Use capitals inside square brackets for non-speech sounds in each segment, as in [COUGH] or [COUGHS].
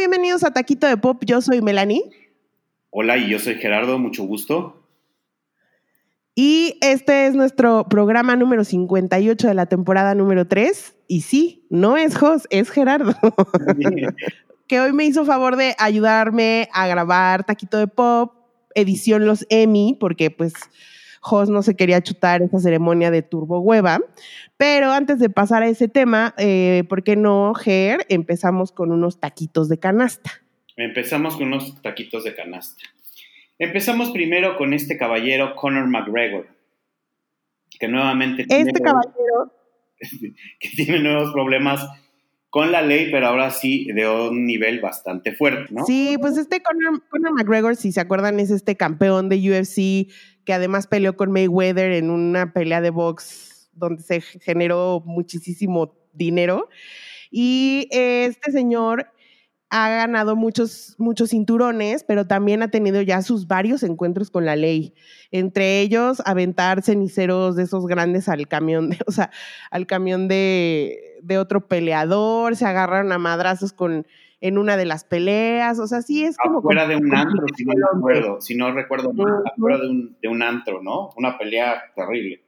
bienvenidos a Taquito de Pop. Yo soy Melanie. Hola, y yo soy Gerardo, mucho gusto. Y este es nuestro programa número 58 de la temporada número 3. Y sí, no es Jos, es Gerardo. [LAUGHS] que hoy me hizo favor de ayudarme a grabar Taquito de Pop, edición Los Emmy, porque pues Jos no se quería chutar esa ceremonia de turbo hueva. Pero antes de pasar a ese tema, eh, ¿por qué no, Ger? Empezamos con unos taquitos de canasta. Empezamos con unos taquitos de canasta. Empezamos primero con este caballero, Conor McGregor, que nuevamente... Este caballero... [LAUGHS] que tiene nuevos problemas con la ley, pero ahora sí de un nivel bastante fuerte, ¿no? Sí, pues este Conor, McGregor, si se acuerdan, es este campeón de UFC que además peleó con Mayweather en una pelea de box donde se generó muchísimo dinero. Y este señor ha ganado muchos, muchos cinturones, pero también ha tenido ya sus varios encuentros con la ley. Entre ellos, aventar ceniceros de esos grandes al camión, [LAUGHS] o sea, al camión de, de, otro peleador, se agarraron a madrazos con en una de las peleas, o sea, sí es como... Afuera de un antro, si no recuerdo, si no recuerdo mal, afuera de un, de un antro, ¿no? Una pelea terrible.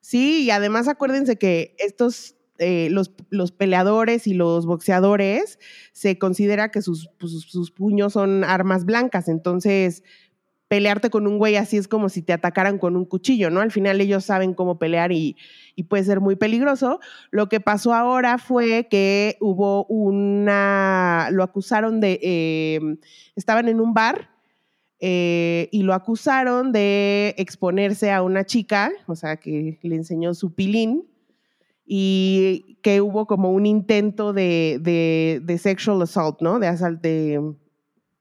Sí, y además acuérdense que estos eh, los, los, peleadores y los boxeadores se considera que sus, pues, sus, puños son armas blancas, entonces pelearte con un güey así es como si te atacaran con un cuchillo, ¿no? Al final ellos saben cómo pelear y, y puede ser muy peligroso. Lo que pasó ahora fue que hubo una, lo acusaron de, em, estaban en un bar eh, y lo acusaron de exponerse a una chica, o sea, que le enseñó su pilín y que hubo como un intento de, de, sexual assault, ¿no? De asalto, de,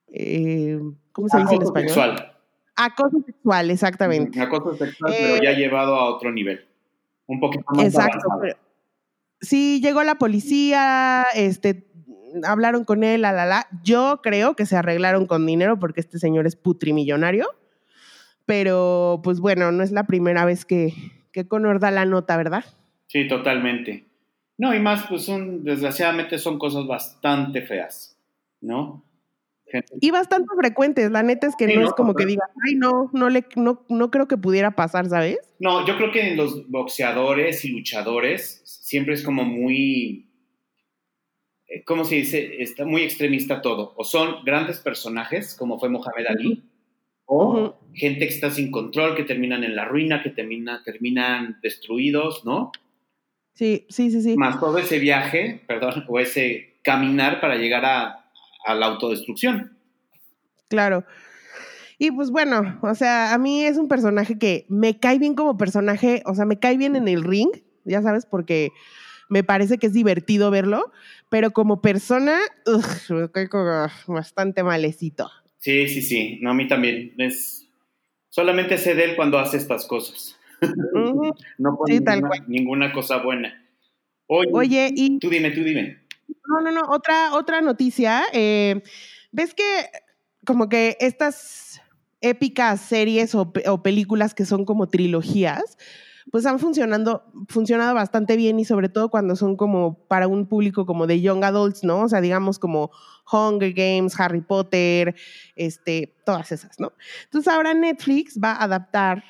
eh, ¿cómo se dice en español? Sexual. Acoso sexual, exactamente. Acoso sexual, pero ya eh, llevado a otro nivel. Un poquito más Exacto. sí, llegó la policía, este, hablaron con él, la, la, la. Yo creo que se arreglaron con dinero porque este señor es putrimillonario. Pero, pues bueno, no es la primera vez que, que Conor da la nota, ¿verdad? Sí, totalmente. No, y más, pues son, desgraciadamente son cosas bastante feas, ¿no? Y bastante frecuentes, la neta es que no, es como que digas, ay, no, no, le, no, no creo que pudiera pasar, ¿sabes? No, yo creo que en los boxeadores y luchadores siempre es como muy, eh, ¿cómo se dice? Está muy extremista todo. O son grandes personajes, como fue Mohamed Ali, o gente que está sin control, que terminan en la ruina, que termina, terminan destruidos, ¿no? Sí, sí, sí, sí. Más todo ese viaje, perdón, [LAUGHS] o ese caminar para llegar a, la autodestrucción. Claro. Y pues bueno, o sea, a mí es un personaje que me cae bien como personaje, o sea, me cae bien en el ring, ya sabes, porque me parece que es divertido verlo, pero como persona, me cae como bastante malecito. Sí, sí, sí, no, a mí también. Es... Solamente sé de él cuando hace estas cosas [LAUGHS] no pone ninguna, cosa buena. Oye, y... Tú dime, tú dime. No, no, no, otra, otra noticia. Eh, ¿Ves que como que estas épicas series o, películas que son como trilogías, pues han funcionando, funcionado bastante bien y sobre todo cuando son como para un público como de young adults, ¿no? O sea, digamos como Hunger Games, Harry Potter, este, todas esas, ¿no? Entonces ahora Netflix va a adaptar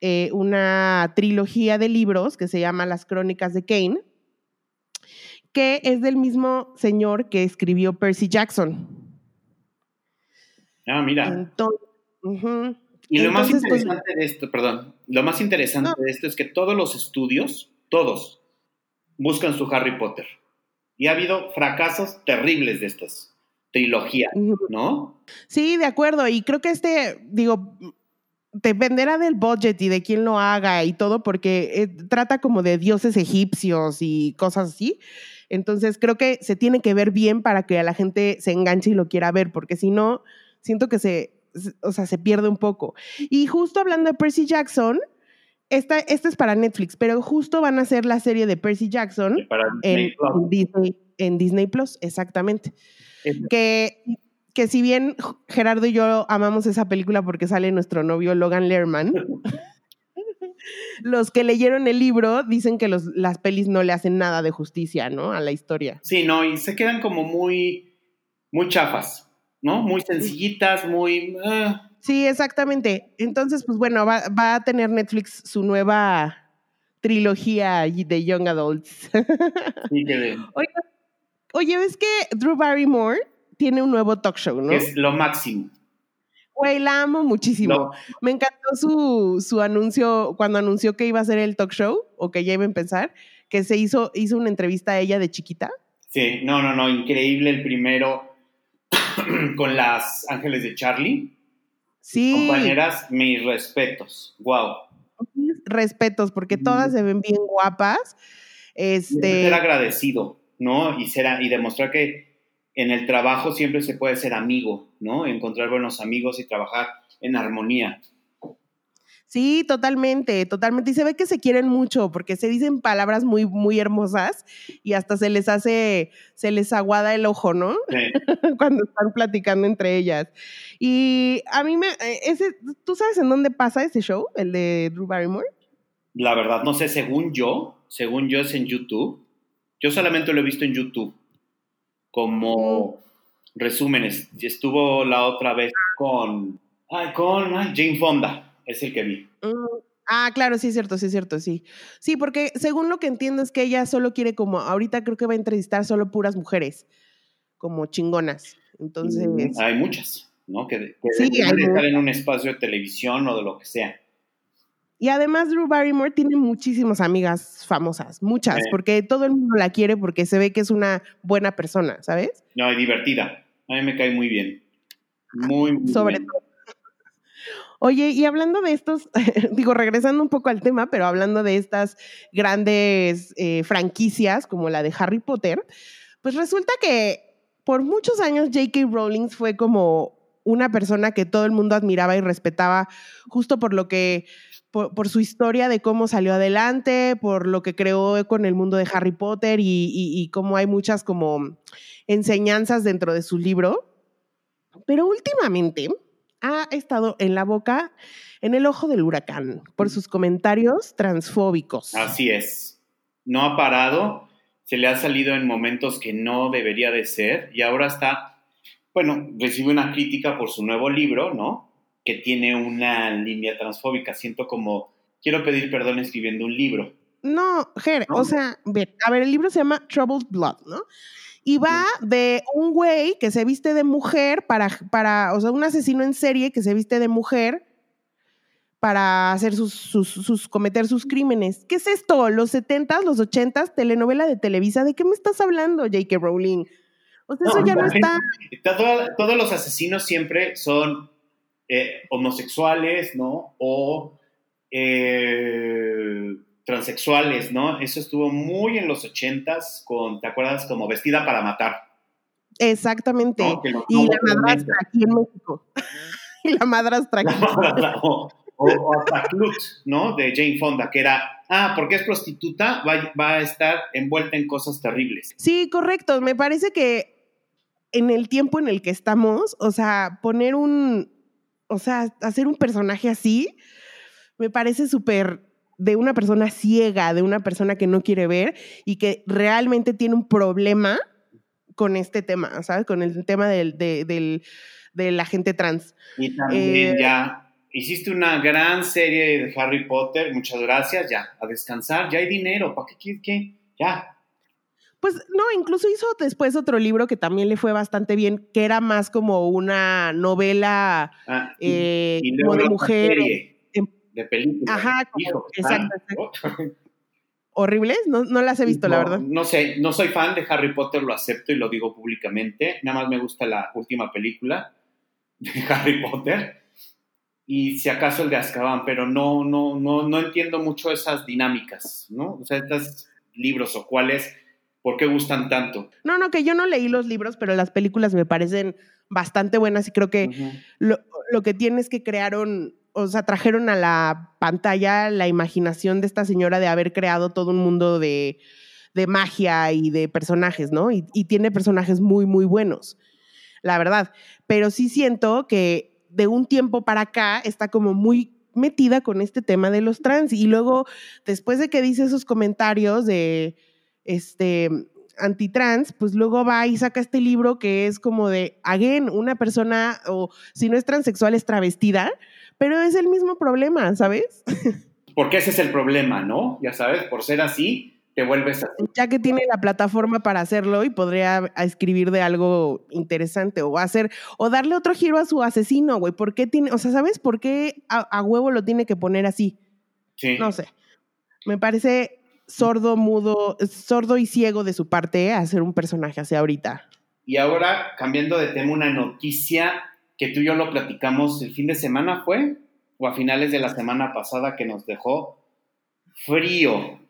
eh, una trilogía de libros que se llama Las Crónicas de Kane, que es del mismo señor que escribió Percy Jackson. Ah, mira. Y lo más pues, interesante de esto, perdón, lo más interesante de esto es que todos los estudios, todos, buscan su Harry Potter. Y ha habido fracasos terribles de estas trilogías, ¿no? Sí, de acuerdo. Y creo que este, digo, dependerá del budget y de quién lo haga y todo, porque eh, trata como de dioses egipcios y cosas así. Entonces creo que se tiene que ver bien para que a la gente se enganche y lo quiera ver, porque si no, siento que se, o sea, se pierde un poco. Y justo hablando de Percy Jackson, esta, esta es para Netflix, pero justo van a hacer la serie de Percy Jackson en, Disney, en Disney Plus, exactamente. Que que si bien Gerardo y yo amamos esa película porque sale nuestro novio Logan Lerman, [LAUGHS] los que leyeron el libro dicen que los, las pelis no le hacen nada de justicia, ¿no? A la historia. Sí, no, y se quedan como muy, muy chafas, ¿no? Muy sencillitas, muy... ah, Sí, exactamente. Entonces, pues bueno, va, va a tener Netflix su nueva trilogía de Young Adults. sí, que de- [LAUGHS] oye, oye, ¿ves que Drew Barrymore tiene un nuevo talk show, no? es lo máximo. Güey, la amo muchísimo. Me encantó su, su anuncio, cuando anunció que iba a hacer el talk show, o que ya iba a empezar, que se hizo, hizo una entrevista a ella de chiquita. sí, no, no, no, increíble el primero [CLEARS THROAT] con las Ángeles de Charlie. Sí, Compañeras, mis respetos. Wow. respetos, porque todas se ven bien guapas. Este, Ser agradecido, ¿no? Y, ser, y demostrar que en el trabajo siempre se puede ser amigo, ¿no? Encontrar buenos amigos y trabajar en armonía. Sí, totalmente, totalmente. Y se ve que se quieren mucho porque se dicen palabras muy, muy hermosas y hasta se les hace, se les aguada el ojo, ¿no? Sí. [LAUGHS] Cuando están platicando entre ellas. Y a mí me, eh, ese, ¿tú sabes en dónde pasa ese show, el de Drew Barrymore? La verdad, no sé, según yo, según yo es en YouTube. Yo solamente lo he visto en YouTube como resúmenes. Y Estuvo la otra vez con, ay, con ay, Jane Fonda, es el que vi. Mm, Ah, claro, sí es cierto, sí es cierto, sí. Sí, porque según lo que entiendo es que ella solo quiere como, ahorita creo que va a entrevistar solo puras mujeres, como chingonas. Entonces, Mm, Hay muchas, ¿no? Que, que Sí, deben hay estar en un espacio de televisión o de lo que sea. Y además Drew Barrymore tiene muchísimas amigas famosas, muchas, Sí. porque todo el mundo la quiere porque se ve que es una buena persona, ¿sabes? No, y divertida. A mí me cae muy bien. Muy, muy Sobre bien. todo. Oye, y hablando de estos, [LAUGHS] digo, regresando un poco al tema, pero hablando de estas grandes eh, franquicias como la de Harry Potter, pues resulta que por muchos años J.K. Rowling fue como una persona que todo el mundo admiraba y respetaba justo por lo que, por, su historia de cómo salió adelante, por lo que creó con el mundo de Harry Potter y, y- y cómo hay muchas como enseñanzas dentro de su libro. Pero últimamente ha estado en la boca, en el ojo del huracán, por sus comentarios transfóbicos. Así es. No ha parado, se le ha salido en momentos que no debería de ser y ahora está, bueno, recibe una crítica por su nuevo libro, ¿no? Que tiene una línea transfóbica. Siento como, quiero pedir perdón escribiendo un libro. No, Ger, No. o sea, a ver, el libro se llama Troubled Blood, ¿no? Y va de un güey que se viste de mujer para, para, o sea, un asesino en serie que se viste de mujer para hacer sus, sus, sus- cometer sus crímenes. ¿Qué es esto? ¿Los 70s, los 80s, telenovela de Televisa? ¿De qué me estás hablando, J.K. Rowling? O sea, eso No, ya no [LAUGHS] está. Todo- todos los asesinos siempre son eh, homosexuales, ¿no? O eh, transexuales, ¿no? Eso estuvo muy en los ochentas con, ¿te acuerdas? Como vestida para matar. Exactamente. ¿no? Que lo- Y la madrastra aquí en México. [LAUGHS] y la madrastra aquí. o, o, o hasta Clut, ¿no? De Jane Fonda, que era, ah, porque es prostituta, va, va a estar envuelta en cosas terribles. Sí, correcto. Me parece que en el tiempo en el que estamos, o sea, poner un, o sea, hacer un personaje así, me parece súper de una persona ciega, de una persona que no quiere ver y que realmente tiene un problema con este tema, ¿sabes? Con el tema del, de, del- de la gente trans. Y también Eh, ya hiciste una gran serie de Harry Potter, muchas gracias, ya, a descansar, ya hay dinero, ¿para qué quieres que? Ya. Pues no, incluso hizo después otro libro que también le fue bastante bien, que era más como una novela Ah, y- eh, y como de mujer. serie em- de película. Ajá, como- Hijo, exacto, ah, [LAUGHS] horribles, no, no las he visto, la verdad. No sé, no soy fan de Harry Potter, lo acepto y lo digo públicamente. Nada más me gusta la última película de [LAUGHS] Harry Potter y si acaso el de Azkaban, pero no, no, no, no entiendo mucho esas dinámicas, ¿no? O sea, estos libros o cuáles, ¿por qué gustan tanto? No, no, que yo no leí los libros, pero las películas me parecen bastante buenas y creo que lo, lo que tiene es que crearon, o sea, trajeron a la pantalla la imaginación de esta señora de haber creado todo un mundo de, de magia y de personajes, ¿no? Y, y tiene personajes muy, muy buenos, la verdad. Pero sí siento que de un tiempo para acá está como muy metida con este tema de los trans y luego después de que dice esos comentarios de este antitrans, pues luego va y saca este libro que es como de, again, una persona, o si no es transexual, es travestida, pero es el mismo problema, ¿sabes? [LAUGHS] Porque ese es el problema, ¿no? Ya sabes, por ser así, te vuelves así. Ya que tiene la plataforma para hacerlo y podría escribir de algo interesante o hacer, o darle otro giro a su asesino, güey. ¿Por qué tiene, o sea, ¿sabes por qué a, huevo lo tiene que poner así? Sí. No sé. Me parece sordo, mudo, sordo y ciego de su parte hacer un personaje así ahorita. Y ahora, cambiando de tema, una noticia que tú y yo lo platicamos el fin de semana, ¿fue? O a finales de la semana pasada que nos dejó frío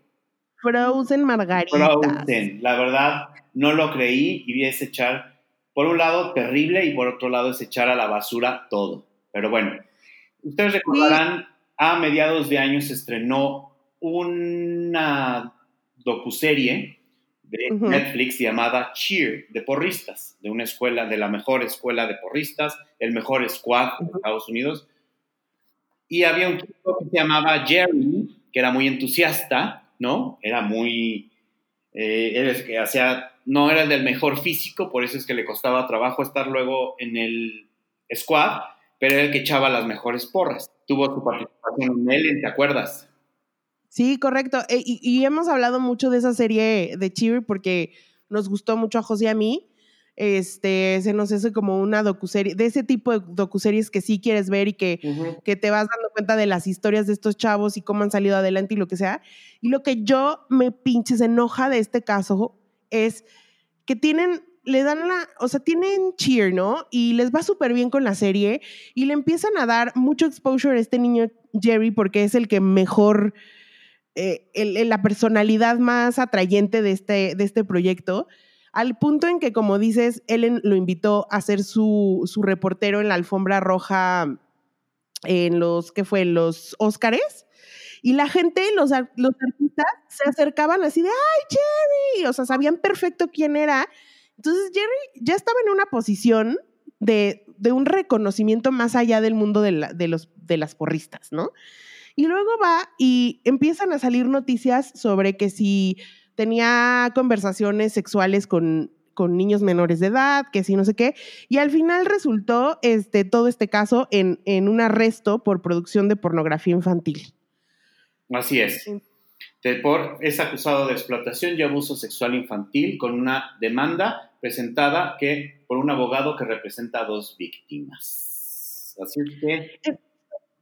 Frozen Margarita. Frozen, la verdad, no lo creí y vi ese echar, por un lado, terrible y por otro lado, es echar a la basura todo. Pero bueno, ustedes recordarán, a mediados de año se estrenó una docuserie de Netflix llamada Cheer, de porristas, de una escuela, de la mejor escuela de porristas, el mejor squad de Estados Unidos. Y había un chico que se llamaba Jerry, que era muy entusiasta, ¿no? Era muy, eh, que hacía, no era el del mejor físico, por eso es que le costaba trabajo estar luego en el squad, pero era el que echaba las mejores porras. Tuvo su participación en él, ¿te acuerdas? Sí, correcto. E, y, hemos hablado mucho de esa serie de Cheer porque nos gustó mucho a José y a mí este, se nos hace como una docuserie, de ese tipo de docuseries que sí quieres ver y que, que te vas dando cuenta de las historias de estos chavos y cómo han salido adelante y lo que sea. Y lo que yo me pinches enoja de este caso es que tienen le dan la, o sea, tienen cheer, ¿no? Y les va súper bien con la serie y le empiezan a dar mucho exposure a este niño Jerry porque es el que mejor, eh, la personalidad más atrayente de este, de este proyecto al punto en que, como dices, Ellen lo invitó a ser su, reportero en la alfombra roja en los, ¿qué fue? Los Óscares. Y la gente, los, los artistas, se acercaban así de, ¡ay, Jerry! O sea, sabían perfecto quién era. Entonces, Jerry ya estaba en una posición de, un reconocimiento más allá del mundo de, de, los, de las porristas, ¿no? Y luego va y empiezan a salir noticias sobre que si tenía conversaciones sexuales con, con niños menores de edad, que sí, no sé qué, y al final resultó este, todo este caso en, en un arresto por producción de pornografía infantil. Así es. por, es acusado de explotación y abuso sexual infantil con una demanda presentada que, por un abogado que representa a dos víctimas. Así que...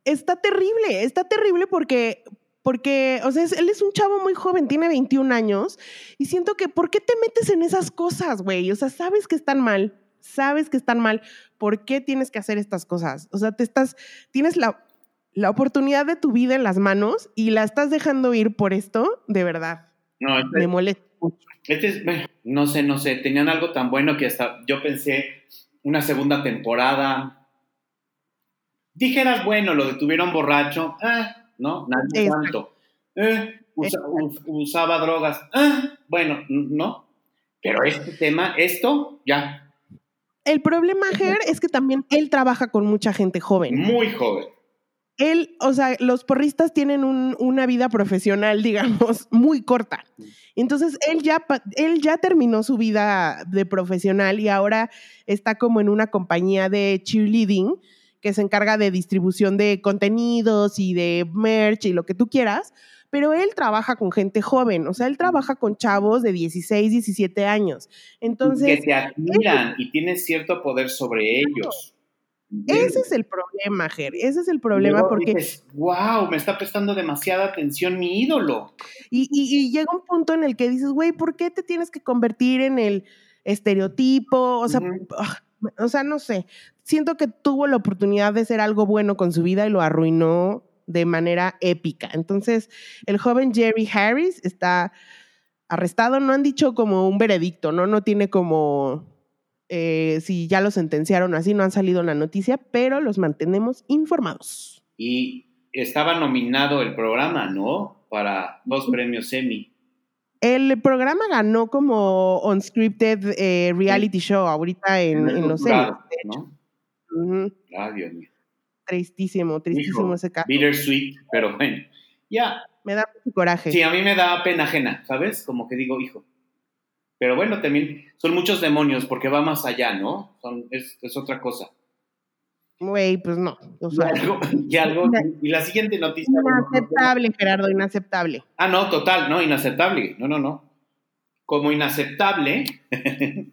Está terrible, está terrible porque, porque, o sea, él es un chavo muy joven, tiene 21 años, y siento que, ¿por qué te metes en esas cosas, güey? O sea, sabes que están mal, sabes que están mal, ¿por qué tienes que hacer estas cosas? O sea, te estás, tienes la, la oportunidad de tu vida en las manos y la estás dejando ir por esto, de verdad. No, este, me molesta Este es, no sé, no sé, tenían algo tan bueno que hasta yo pensé una segunda temporada. Dijeras, bueno, lo detuvieron borracho, ah, ¿no? Nadie tanto. Eh, usaba drogas. Ah, bueno, no. Pero este tema, esto, ya. El problema, Ger, es que también él trabaja con mucha gente joven. Muy joven. Él, o sea, los porristas tienen una vida profesional, digamos, [LAUGHS] muy corta. Entonces, él ya, él ya terminó su vida de profesional y ahora está como en una compañía de cheerleading que se encarga de distribución de contenidos y de merch y lo que tú quieras, pero él trabaja con gente joven, o sea, él trabaja con chavos de 16, 17 años. Entonces... Que te admiran y tienes cierto poder sobre ellos. Ese es el problema, Ger. Ese es el problema porque. Dices, wow, me está prestando demasiada atención mi ídolo. Y, llega un punto en el que dices, güey, ¿por qué te tienes que convertir en el estereotipo? O sea, o sea, no sé, siento que tuvo la oportunidad de hacer algo bueno con su vida y lo arruinó de manera épica. Entonces, el joven Jerry Harris está arrestado, no han dicho como un veredicto, ¿no? No tiene como eh, si ya lo sentenciaron así, no han salido en la noticia, pero los mantenemos informados. Y estaba nominado el programa, ¿no? Para dos premios Emmy. El programa ganó como unscripted eh, reality show ahorita en, los Emmys. ¿no? Ah, Dios mío. Tristísimo, tristísimo ese caso. Bittersweet, pero bueno, ya. Me da mucho coraje. Sí, a mí me da pena ajena, ¿sabes? Como que digo, hijo. Pero bueno, también son muchos demonios porque va más allá, ¿no? Son, es, es otra cosa. Güey, pues no. O sea, y, algo, y, algo, y la siguiente noticia. Inaceptable, Gerardo, inaceptable. Ah, no, total, no, inaceptable. No, no, no. Como inaceptable, [LAUGHS] en,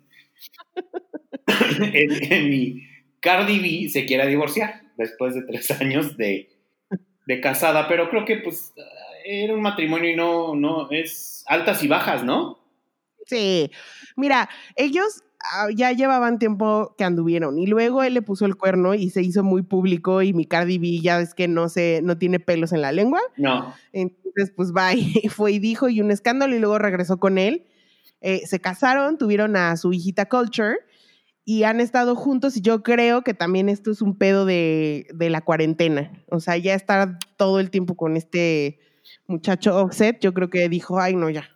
en mi Cardi B se quiera divorciar después de tres años de, de casada, pero creo que pues era un matrimonio y no, no, es altas y bajas, ¿no? Sí, mira, ellos ah, ya llevaban tiempo que anduvieron y luego él le puso el cuerno y se hizo muy público y mi Cardi B ya es que no se, no tiene pelos en la lengua. No. Entonces, pues va [LAUGHS] y fue y dijo y un escándalo y luego regresó con él. Eh, se casaron, tuvieron a su hijita Culture y han estado juntos y yo creo que también esto es un pedo de, de la cuarentena. O sea, ya estar todo el tiempo con este muchacho Offset, yo creo que dijo, ay no, ya.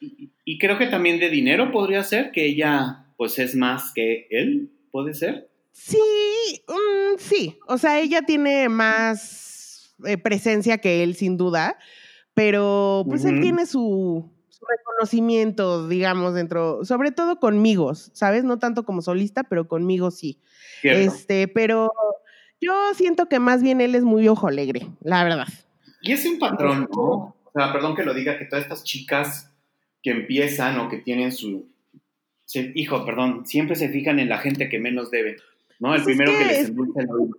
Y, y, creo que también de dinero podría ser, que ella pues es más que él, ¿puede ser? Sí, um, sí, o sea, ella tiene más eh, presencia que él sin duda, pero pues uh -huh. él tiene su, reconocimiento, digamos, dentro, sobre todo conmigo, ¿sabes? No tanto como solista, pero conmigo sí. Cierto. Este, pero yo siento que más bien él es muy ojo alegre, la verdad. Y es un patrón, ¿no? O sea, perdón que lo diga, que todas estas chicas que empiezan o que tienen su... Se, hijo, perdón, siempre se fijan en la gente que menos debe. ¿no? El pues primero es que, que, les endulza el oído.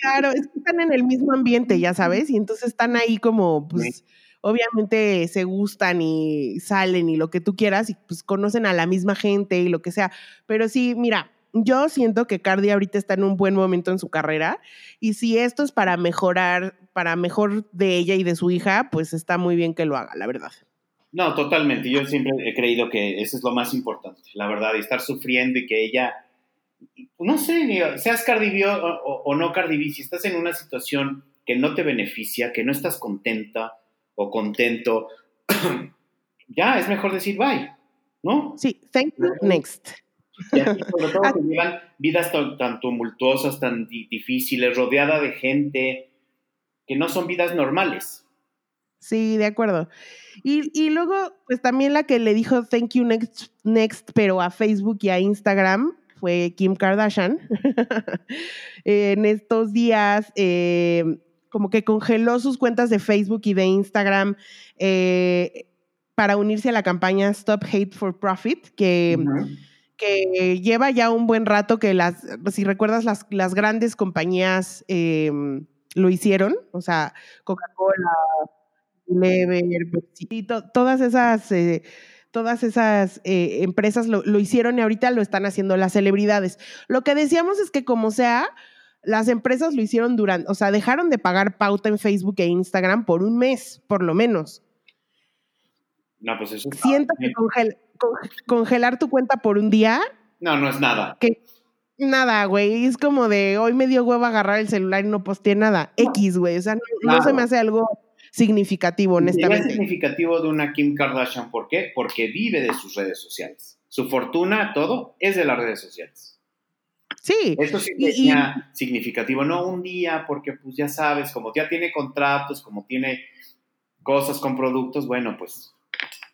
Claro, es que están en el mismo ambiente, ya sabes, y entonces están ahí como, pues, sí. Obviamente se gustan y salen y lo que tú quieras, y pues conocen a la misma gente y lo que sea. Pero sí, mira, yo siento que Cardi ahorita está en un buen momento en su carrera, y si esto es para mejorar, para mejor de ella y de su hija, pues está muy bien que lo haga, la verdad. No, totalmente. Yo siempre he creído que eso es lo más importante, la verdad, y estar sufriendo y que ella, no sé, seas Cardi o, o, no Cardi si estás en una situación que no te beneficia, que no estás contenta o contento, [CLEARS THROAT] ya es mejor decir bye, ¿no? Sí, thank you, next. Y así, sobre todo [LAUGHS] que llevan vidas tan, tan tumultuosas, tan difíciles, rodeada de gente que no son vidas normales. Sí, de acuerdo. Y, y, luego, pues también la que le dijo thank you next, next, pero a Facebook y a Instagram fue Kim Kardashian. [LAUGHS] en estos días, eh, como que congeló sus cuentas de Facebook y de Instagram eh, para unirse a la campaña Stop Hate for Profit, que, uh -huh. que lleva ya un buen rato que las, si recuerdas, las, las grandes compañías eh, lo hicieron, o sea, Coca-Cola, Lever, Pepsi, todas esas, eh, todas esas eh, empresas lo, lo, hicieron y ahorita lo están haciendo las celebridades. Lo que decíamos es que como sea, las empresas lo hicieron durante, o sea, dejaron de pagar pauta en Facebook e Instagram por un mes, por lo menos. No, pues eso. Siento que congel, con, congelar tu cuenta por un día. No, no es nada. Que nada, güey. Es como de hoy me dio huevo agarrar el celular y no posteé nada. X, güey. O sea, no, claro. no se me hace algo significativo, honestamente. Es significativo de una Kim Kardashian, ¿por qué? Porque vive de sus redes sociales. Su fortuna, todo, es de las redes sociales. Sí. Eso sí sería y, significativo, no un día, porque pues ya sabes, como ya tiene contratos, como tiene cosas con productos, bueno, pues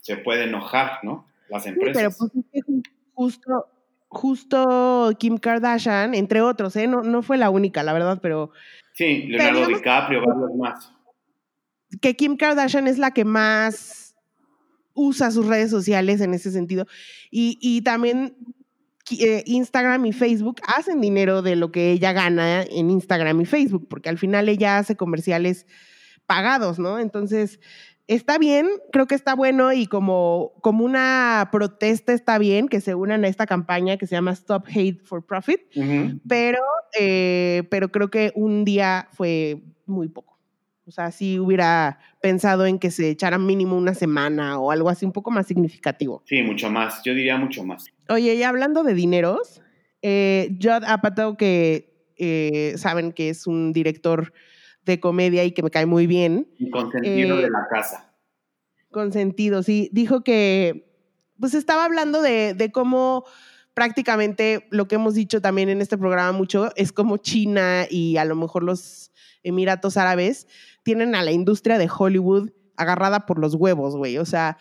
se puede enojar, ¿no? Las empresas. Sí, pero pues justo, justo Kim Kardashian, entre otros, ¿eh? No, no fue la única, la verdad, pero... Sí, Leonardo pero, DiCaprio, varios más que Kim Kardashian es la que más usa sus redes sociales en ese sentido. Y, y también eh, Instagram y Facebook hacen dinero de lo que ella gana en Instagram y Facebook, porque al final ella hace comerciales pagados, ¿no? Entonces, está bien, creo que está bueno y como, como una protesta está bien que se unan a esta campaña que se llama Stop Hate for Profit, uh -huh. pero, eh, pero creo que un día fue muy poco. O sea, si hubiera pensado en que se echara mínimo una semana o algo así un poco más significativo. Sí, mucho más. Yo diría mucho más. Oye, y hablando de dineros, eh, Judd Apatow, que eh, saben que es un director de comedia y que me cae muy bien. Y consentido eh, de la casa. Consentido, sí. Dijo que, pues estaba hablando de, de cómo prácticamente lo que hemos dicho también en este programa mucho es como China y a lo mejor los Emiratos Árabes tienen a la industria de Hollywood agarrada por los huevos, güey. O sea,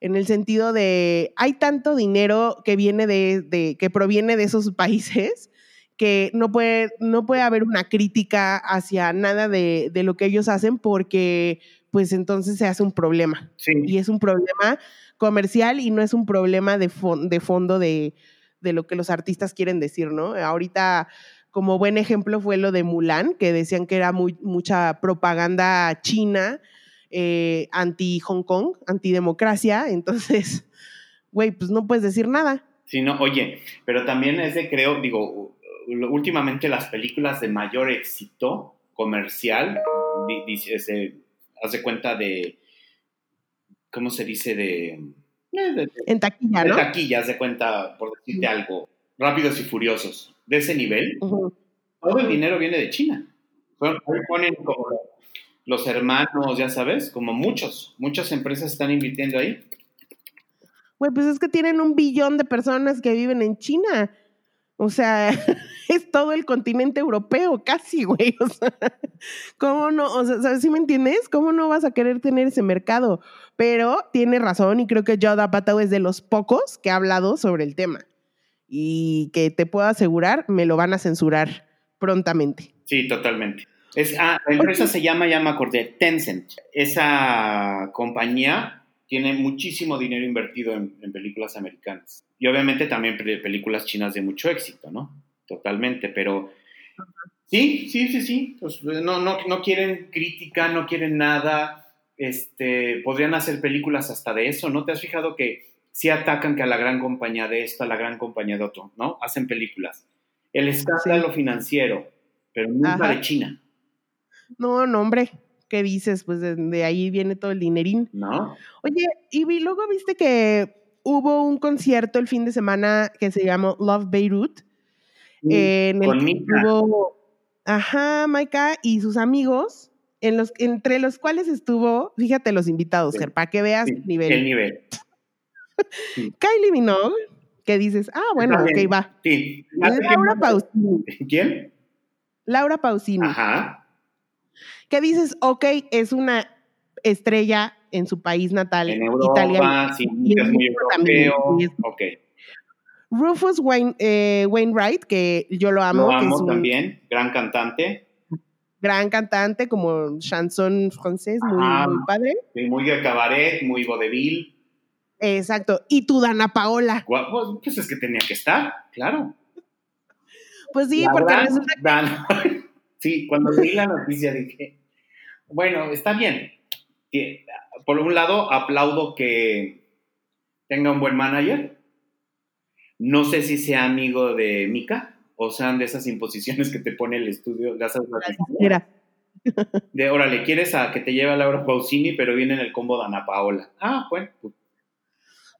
en el sentido de hay tanto dinero que viene de, que proviene de esos [LAUGHS] países que no puede, no puede haber una crítica hacia nada de, lo que ellos hacen porque pues entonces se hace un problema. Y es un problema comercial y no es un problema de, de fondo de, de, lo que los artistas quieren decir, ¿no? Ahorita, como buen ejemplo, fue lo de Mulan, que decían que era mucha propaganda china eh, anti-Hong Kong, antidemocracia, entonces, [LAUGHS] güey, pues no puedes decir nada. Sí, no, oye, pero también es de, creo, digo, últimamente las películas de mayor éxito comercial, hace cuenta de, ¿cómo se dice? De... Eh, en taquilla, ¿no? En taquilla, hace cuenta, por decirte algo, rápidos y furiosos, de ese nivel, todo el dinero viene de China. Ponen como los hermanos, ya sabes, como muchos, muchas empresas están invirtiendo ahí. Güey, pues es que tienen un billón de personas que viven en China. O sea, [LAUGHS] es todo el continente europeo, casi, güey. O sea, ¿cómo no? O sea, ¿sabes si me entiendes? ¿Cómo no vas a querer tener ese mercado? Pero tiene razón y creo que Yoda Pato es de los pocos que ha hablado sobre el tema. Y que te puedo asegurar, me lo van a censurar prontamente. Sí, totalmente. Es, ah, la empresa se llama, ya me acordé, Tencent. Esa compañía tiene muchísimo dinero invertido en, películas americanas. Y obviamente también películas chinas de mucho éxito, ¿no? Totalmente, pero sí, sí, sí, sí. Pues, no, no, no quieren crítica, no quieren nada. Este, podrían hacer películas hasta de eso, ¿no? ¿Te has fijado que sí atacan que a la gran compañía de esto, a la gran compañía de otro, ¿no? Hacen películas. El escándalo financiero, pero nunca de China. No, no, hombre. ¿Qué dices? Pues de, ahí viene todo el dinerín. No. Oye, y luego viste que hubo un concierto el fin de semana que se llamó Love Beirut. en el que ajá, Maika y sus amigos, en los, entre los cuales estuvo, fíjate los invitados, para que veas el nivel. El nivel. [LAUGHS] Kylie Minogue, que dices, ah, bueno, ok, va. Sí. Laura Pausini. ¿Quién? Laura Pausini. Ajá que dices, ok, es una estrella en su país natal, en Europa, Sí, es muy europeo. Rufus Wayne, eh, Wainwright, que yo lo amo. Lo amo también, gran cantante. Gran cantante, como chanson francés, muy, muy padre. muy de cabaret, muy vodevil. Exacto. Y tú, Dana Paola. Pues, pues es que tenía que estar, claro. Pues sí, porque resulta Sí, cuando leí la noticia dije, bueno, está bien. Por un lado, aplaudo que tenga un buen manager. No sé si sea amigo de Mika o sean de esas imposiciones que te pone el estudio. De, de órale, quieres a que te lleve a Laura Pausini, pero viene en el combo de Ana Paola. Ah, bueno, pues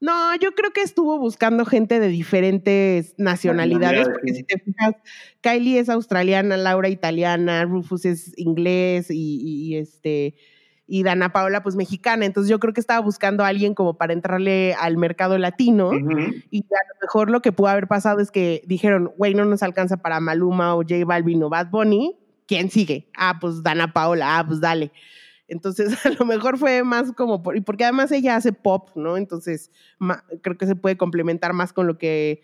no, yo creo que estuvo buscando gente de diferentes nacionalidades, porque si te fijas, Kylie es australiana, Laura italiana, Rufus es inglés y, este y Dana Paola pues mexicana, entonces yo creo que estaba buscando a alguien como para entrarle al mercado latino y a lo mejor lo que pudo haber pasado es que dijeron, güey, no nos alcanza para Maluma o J Balvin o Bad Bunny, ¿quién sigue? Ah, pues Dana Paola, ah, pues dale. Entonces, [LAUGHS] a lo mejor fue más como, por, y porque además ella hace pop, ¿no? Entonces, creo que se puede complementar más con lo que,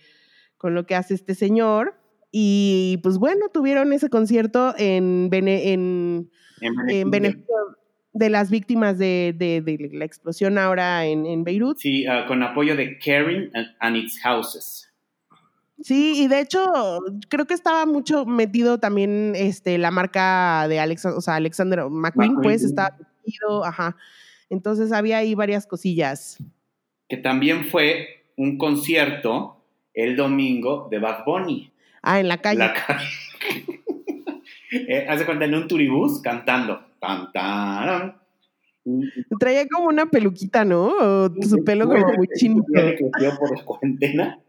con lo que hace este señor. Y pues bueno, tuvieron ese concierto en, en, en, beneficio de las víctimas de, de, la explosión ahora en, en Beirut. Sí, ah, con apoyo de Caring and Its Houses. Sí, y de hecho, creo que estaba mucho metido también este, la marca de Alex, o sea, Alexander McQueen, pues estaba metido, ajá. Entonces había ahí varias cosillas. Que también fue un concierto el domingo de Bad Bunny. Ah, en la calle. La calle. [LAUGHS] Eh, hace cuenta en un turibús cantando. Tan, tan, Traía como una peluquita, ¿no? O su pelo como muy [LAUGHS] chinito. por la cuarentena.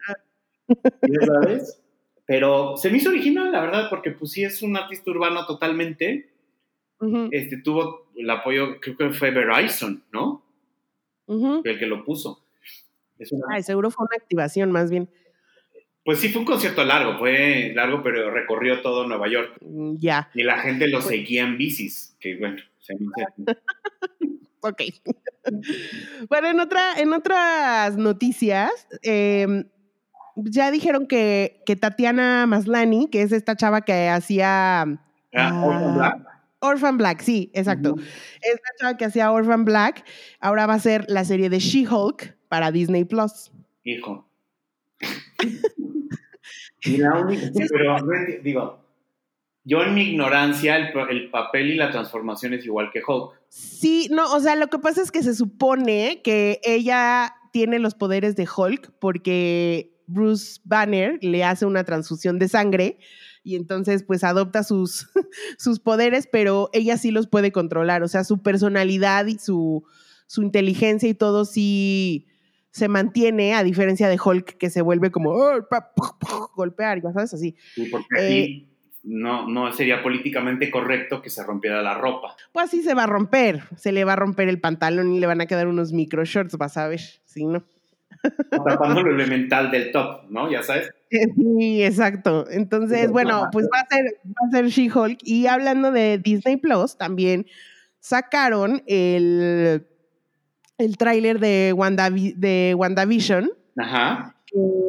¿Ya sabes? Pero se me hizo original, la verdad, porque pues sí es un artista urbano totalmente. este, tuvo el apoyo, creo que fue Verizon, ¿no? El que lo puso. Ay, seguro fue una activación más bien. Pues sí, fue un concierto largo, fue largo, pero recorrió todo Nueva York. Mm, ya. Y la gente lo pues seguía en bicis, que bueno, se me [LAUGHS] Ok. bueno, en, otra, en otras noticias, em, ya dijeron que, que, Tatiana Maslani, que es esta chava que hacía... Ah, Orphan Black. Orphan Black, sí, exacto. Es la chava que hacía Orphan Black. Ahora va a ser la serie de She-Hulk para Disney Plus. Hijo. y la única, pero digo, yo en mi ignorancia, el, papel y la transformación es igual que Hulk. Sí, no, o sea, lo que pasa es que se supone que ella tiene los poderes de Hulk porque Bruce Banner le hace una transfusión de sangre y entonces pues adopta sus, [LAUGHS] sus poderes, pero ella sí los puede controlar, o sea, su personalidad y su, su inteligencia y todo sí se mantiene, a diferencia de Hulk que se vuelve como golpear, ya sabes, así. Sí, porque eh, no, no sería políticamente correcto que se rompiera la ropa. Pues sí se va a romper, se le va a romper el pantalón y le van a quedar unos micro shorts, vas a ver, ¿sí, no? Tapando lo elemental del top, ¿no? Ya sabes. Sí, exacto. Entonces, bueno, pues va a ser, va a ser She-Hulk. Y hablando de Disney Plus, también sacaron el, el tráiler de, Wanda, de WandaVision. Ajá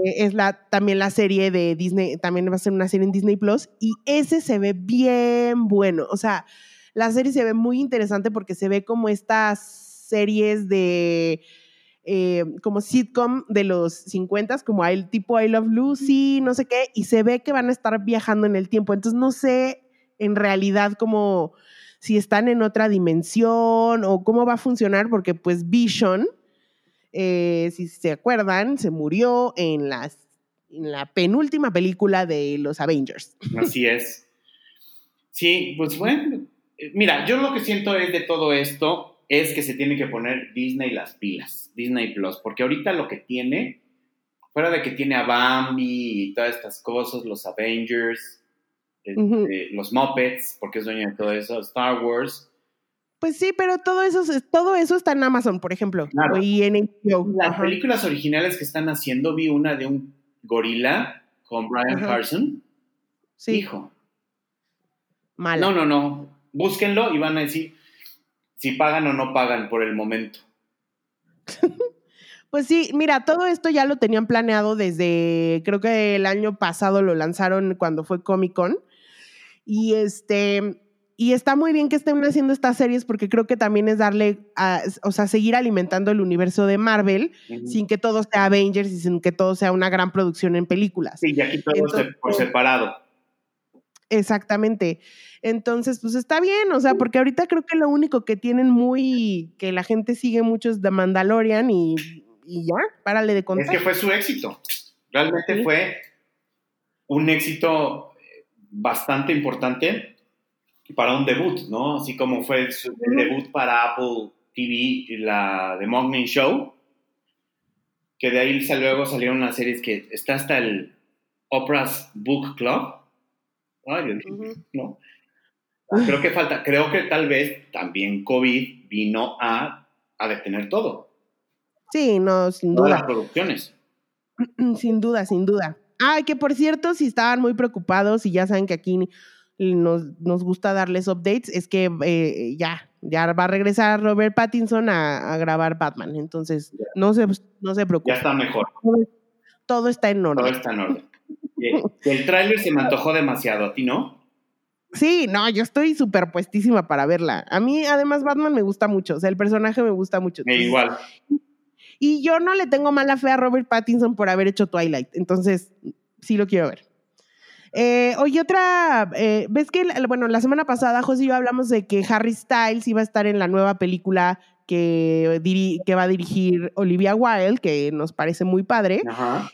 es la, también la serie de Disney, también va a ser una serie en Disney Plus, y ese se ve bien bueno. O sea, la serie se ve muy interesante porque se ve como estas series de. Eh, como sitcom de los 50, como el tipo I Love Lucy, no sé qué, y se ve que van a estar viajando en el tiempo. Entonces no sé en realidad cómo, si están en otra dimensión o cómo va a funcionar, porque pues Vision, eh, si se acuerdan, se murió en, las, en la penúltima película de los Avengers. Así es. Sí, pues bueno, eh, mira, yo lo que siento es de todo esto es que se tiene que poner Disney las pilas, Disney Plus, porque ahorita lo que tiene, fuera de que tiene a Bambi y todas estas cosas, los Avengers, este, los Muppets, porque es dueño de todo eso, Star Wars, pues sí, pero todo eso, todo eso está en Amazon, por ejemplo. Claro. Y en Las películas originales que están haciendo, vi una de un gorila con Brian Carson. Sí. Hijo. Mala. No, no, no. Búsquenlo y van a decir si pagan o no pagan por el momento. [LAUGHS] pues sí, mira, todo esto ya lo tenían planeado desde, creo que el año pasado lo lanzaron cuando fue Comic Con. Y este, y está muy bien que estén haciendo estas series porque creo que también es darle, o sea, seguir alimentando el universo de Marvel sin que todo sea Avengers y sin que todo sea una gran producción en películas. Sí, y aquí todo por separado. Exactamente. Entonces, pues está bien, o sea, porque ahorita creo que lo único que tienen muy, que la gente sigue mucho es The Mandalorian y, y ya, párale de contar. Es que fue su éxito. Realmente fue un éxito bastante importante para un debut, ¿no? Así como fue el debut para Apple TV, la The Morning Show, que de ahí luego salieron unas series que está hasta el Oprah's Book Club. ¿No? Creo que falta, creo que tal vez también COVID vino a, a detener todo. Sí, no, sin duda. las producciones. [CLEARS THROAT] Sin duda, sin duda. Ay, que por cierto, si estaban muy preocupados y ya saben que aquí nos, nos gusta darles updates, es que eh, ya, ya va a regresar Robert Pattinson a, grabar Batman. Entonces, no se, no se preocupen. Ya está mejor. Todo, está en orden. Todo está en orden. El tráiler se me antojó demasiado, ¿a ti no? Sí, no, yo estoy súper puestísima para verla. A mí, además, Batman me gusta mucho, o sea, el personaje me gusta mucho. igual. Y yo no le tengo mala fe a Robert Pattinson por haber hecho Twilight, entonces sí lo quiero ver. Eh, oye, otra, eh, ves que, bueno, la semana pasada José y yo hablamos de que Harry Styles iba a estar en la nueva película que, que va a dirigir Olivia Wilde, que nos parece muy padre.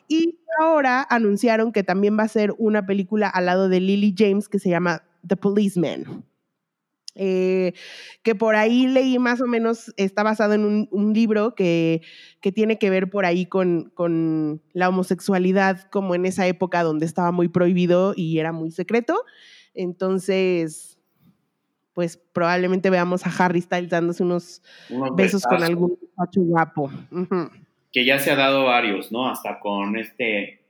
Y ahora anunciaron que también va a ser una película al lado de Lily James que se llama The Policeman. Eh, que por ahí leí más o menos, está basado en un, libro que, que, tiene que ver por ahí con, con, la homosexualidad, como en esa época donde estaba muy prohibido y era muy secreto. Entonces, pues probablemente veamos a Harry Styles dándose unos, besos con algún macho guapo. Que ya se ha dado varios, ¿no? Hasta con este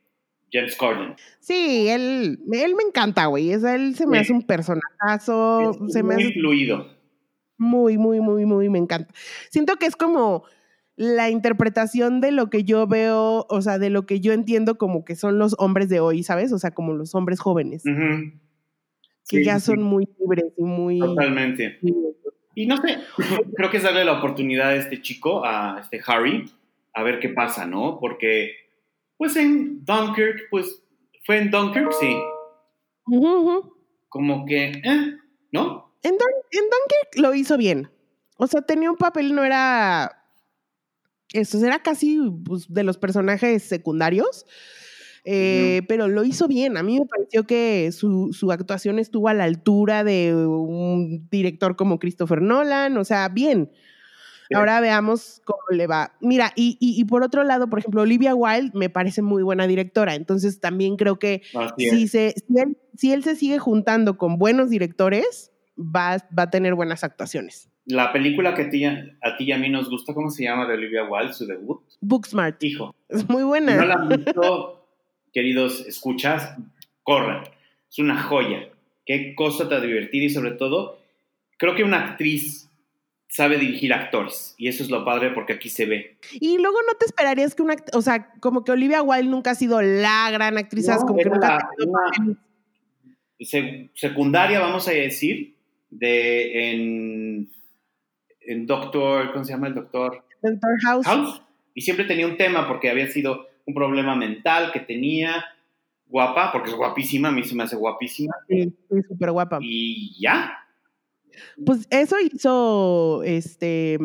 James Corden. Sí, él, él me encanta, güey. él se me hace un personajazo. se muy me fluido. Muy, muy, muy, muy, me encanta. Siento que es como la interpretación de lo que yo veo, o sea, de lo que yo entiendo como que son los hombres de hoy, ¿sabes? O sea, como los hombres jóvenes. Que Sí, ya sí, son muy libres y muy... Totalmente. Y no sé, [LAUGHS] creo que es darle la oportunidad a este chico, a este Harry, a ver qué pasa, ¿no? Porque, pues en Dunkirk, pues fue en Dunkirk, sí. Como que, eh, ¿no? En, Dun- en Dunkirk lo hizo bien. O sea, tenía un papel, no era... Eso era casi pues, de los personajes secundarios, eh, pero lo hizo bien. A mí me pareció que su, su actuación estuvo a la altura de un director como Christopher Nolan, o sea, bien. Sí. Ahora veamos cómo le va. Mira, y, y- y por otro lado, por ejemplo, Olivia Wilde me parece muy buena directora, entonces también creo que si, se, si, él, si él se sigue juntando con buenos directores, va, va a tener buenas actuaciones. La película que a ti, a ti y a mí nos gusta, ¿cómo se llama? De Olivia Wilde, su debut. Booksmart, Hijo, es muy buena. no la han visto, queridos escuchas, corran. Es una joya. Qué cosa tan divertida y sobre todo, creo que una actriz sabe dirigir actores. Y eso es lo padre porque aquí se ve. Y luego no te esperarías que una, o sea, como que Olivia Wilde nunca ha sido la gran actriz, ¿sabes? No, como que era nunca la- ha tenido una- secundaria, vamos a decir, de en, en Doctor, ¿cómo se llama el doctor? Doctor House. House. Y siempre tenía un tema porque había sido un problema mental que tenía. Guapa, porque es guapísima, a mí se me hace guapísima. Sí, súper guapa. Y ya. Pues eso hizo, este,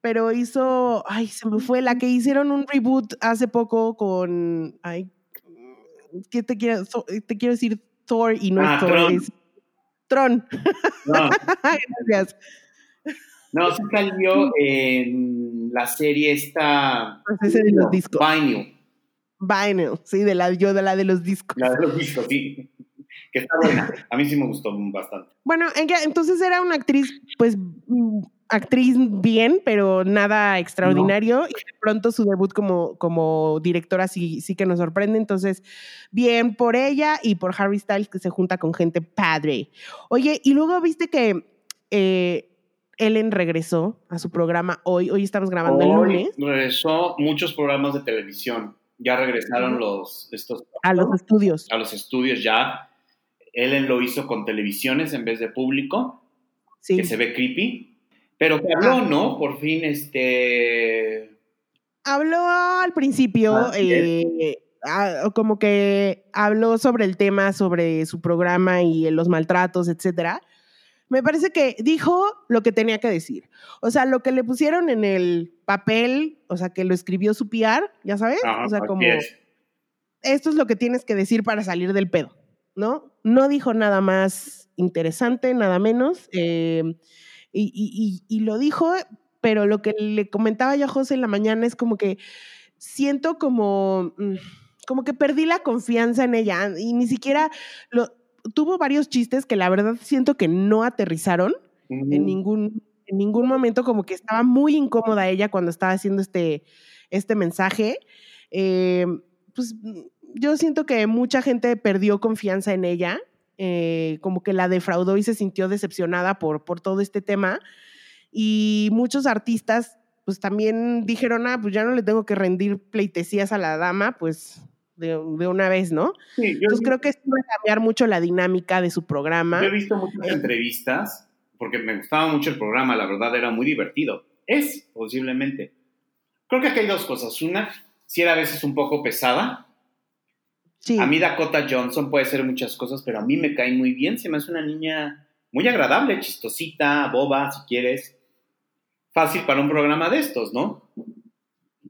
pero hizo, ay, se me fue, la que hicieron un reboot hace poco con, ay, ¿qué te quiero, so- te quiero decir Thor y no Ah, es Thor, Tron. es Tron. No, [LAUGHS] Gracias. no se salió en la serie esta. Pues ese de los discos. Vinyl. Vinyl, sí, de la, yo de la de los discos. La de los discos, sí. Que está buena. A mí sí me gustó bastante. Bueno, entonces era una actriz, pues, actriz bien, pero nada extraordinario. Y de pronto su debut como, como directora sí, sí que nos sorprende. Entonces, bien por ella y por Harry Styles, que se junta con gente padre. Oye, y luego viste que eh, Ellen regresó a su programa hoy. Hoy estamos grabando el lunes regresó muchos programas de televisión. Ya regresaron los estos a los estudios. a los estudios ya. Ellen lo hizo con televisiones en vez de público, Sí. que se ve creepy. Pero que habló, Ah. ¿no? Por fin, este. Habló al principio, es. eh, ah, como que habló sobre el tema, sobre su programa y los maltratos, etcétera. Me parece que dijo lo que tenía que decir. O sea, lo que le pusieron en el papel, o sea, que lo escribió su PR, ya sabes, Ajá, o sea, como es. esto es lo que tienes que decir para salir del pedo, ¿no? No dijo nada más interesante, nada menos, eh, y, y- y- y lo dijo, pero lo que le comentaba yo a José en la mañana es como que siento como, mm, como que perdí la confianza en ella y ni siquiera lo, tuvo varios chistes que la verdad siento que no aterrizaron en ningún, en ningún momento como que estaba muy incómoda ella cuando estaba haciendo este, este mensaje. Eh, pues yo siento que mucha gente perdió confianza en ella, eh, como que la defraudó y se sintió decepcionada por, por todo este tema. Y muchos artistas pues también dijeron, ah, pues ya no le tengo que rendir pleitesías a la dama, pues de, de una vez, ¿no? Sí, yo, Entonces creo que esto va a cambiar mucho la dinámica de su programa. yo he visto muchas entrevistas, porque me gustaba mucho el programa, la verdad era muy divertido. Es, posiblemente. Creo que aquí hay dos cosas. Una, si era a veces un poco pesada. Sí. A mí Dakota Johnson puede ser muchas cosas, pero a mí me cae muy bien. Se me hace una niña muy agradable, chistosita, boba, si quieres. Fácil para un programa de estos, ¿no?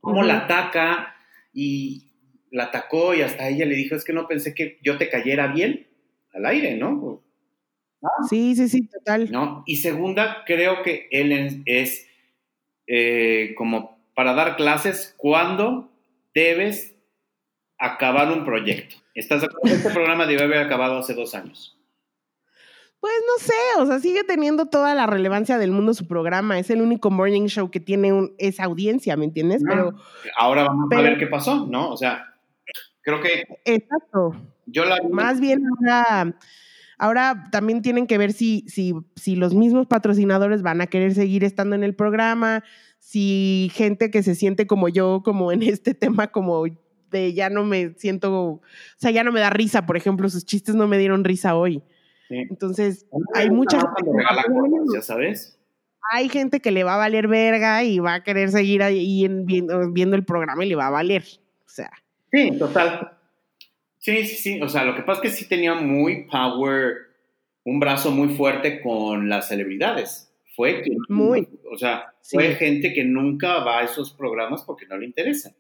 Cómo la ataca y la atacó y hasta ella le dijo, es que no pensé que yo te cayera bien al aire, ¿no? Sí, sí, sí, total. ¿no? Y segunda, creo que él es eh, como para dar clases cuando debes acabar un proyecto. ¿Estás de acuerdo? Este programa debe haber acabado hace dos años. Pues no sé, o sea, sigue teniendo toda la relevancia del mundo su programa. Es el único morning show que tiene un- esa audiencia, ¿me entiendes? Pero, Ahora vamos Pero- a ver qué pasó, ¿no? O sea, creo que exacto. yo la... Más bien ahora, Ahora también tienen que ver si, si, si los mismos patrocinadores van a querer seguir estando en el programa, si gente que se siente como yo, como en este tema, como de ya no me siento, o sea, ya no me da risa, por ejemplo, sus chistes no me dieron risa hoy. Entonces, hay mucha gente. ya sabes. Hay gente que le va a valer verga y va a querer seguir ahí viendo, viendo el programa y le va a valer. O sea. Sí, total. Sí, sí, sí. O sea, lo que pasa es que sí tenía muy power, un brazo muy fuerte con las celebridades. Fue que, muy. O sea, fue gente que nunca va a esos programas porque no le interesa.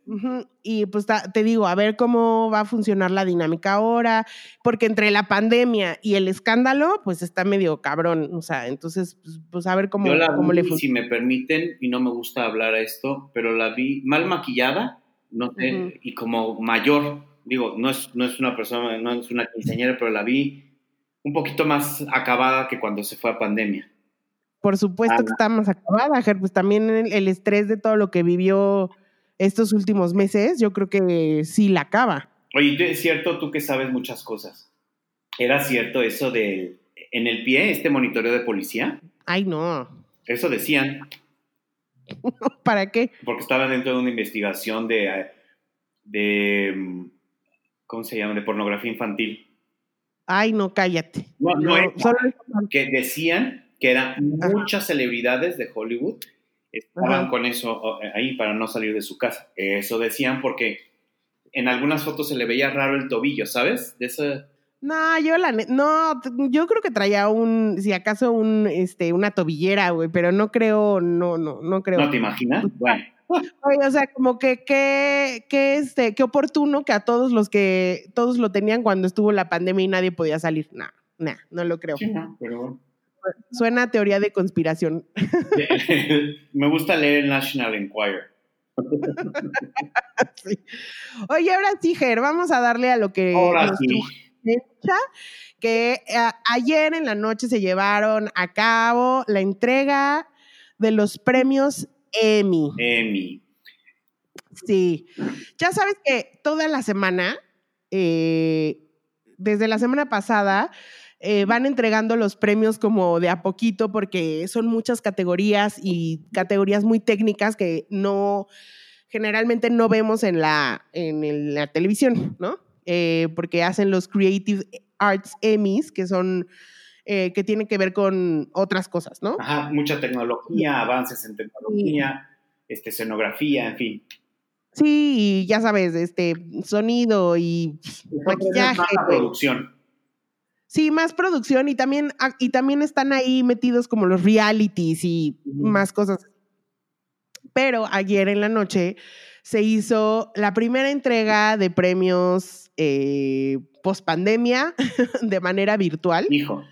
Y pues te digo, a ver cómo va a funcionar la dinámica ahora, porque entre la pandemia y el escándalo, pues está medio cabrón. O sea, entonces, pues, pues a ver cómo, Yo la cómo vi, Si me permiten, y no me gusta hablar a esto, pero la vi mal maquillada, no sé, y como mayor. Digo, no es, no es una persona, no es una quinceañera, pero la vi un poquito más acabada que cuando se fue a pandemia. Por supuesto que está más acabada, Ger, pues también el, estrés de todo lo que vivió estos últimos meses, yo creo que sí la acaba. Oye, es cierto, tú que sabes muchas cosas. ¿Era cierto eso de en el pie, este monitoreo de policía? Ay, no. Eso decían. [LAUGHS] ¿Para qué? Porque estaba dentro de una investigación de, de ¿cómo se llama? De pornografía infantil. Ay, no, cállate. No, no, que decían que eran muchas celebridades de Hollywood estaban con eso eh, ahí para no salir de su casa. Eso decían porque en algunas fotos se le veía raro el tobillo, ¿sabes? De eso. No, yo la no, yo creo que traía un, si acaso un, este, una tobillera, güey, pero no creo, no, no, no creo. ¿No te imaginas? [LAUGHS] Bueno. Oye, o sea, como que qué, este, qué oportuno que a todos los que todos lo tenían cuando estuvo la pandemia y nadie podía salir. No, no, no lo creo. Sí, no, pero. Suena teoría de conspiración. [LAUGHS] [LAUGHS] Me gusta leer el National Enquirer. Oye, ahora sí, Ger, vamos a darle a lo que ahora sí. Que eh, ayer en la noche se llevaron a cabo la entrega de los premios Emmy. Emmy. Sí. Ya sabes que toda la semana, eh, desde la semana pasada, eh, van entregando los premios como de a poquito porque son muchas categorías y categorías muy técnicas que no generalmente no vemos en la, en la televisión, ¿no? Eh, porque hacen los Creative Arts Emmys, que son eh, que tienen que ver con otras cosas, ¿no? Ajá, mucha tecnología, avances en tecnología, este, escenografía, en fin. Sí, y ya sabes, este, sonido y maquillaje. producción. Sí, más producción y también, ah, y también están ahí metidos como los realities y más cosas. Pero ayer en la noche se hizo la primera entrega de premios eh, post pandemia [LAUGHS] de manera virtual. Hijo.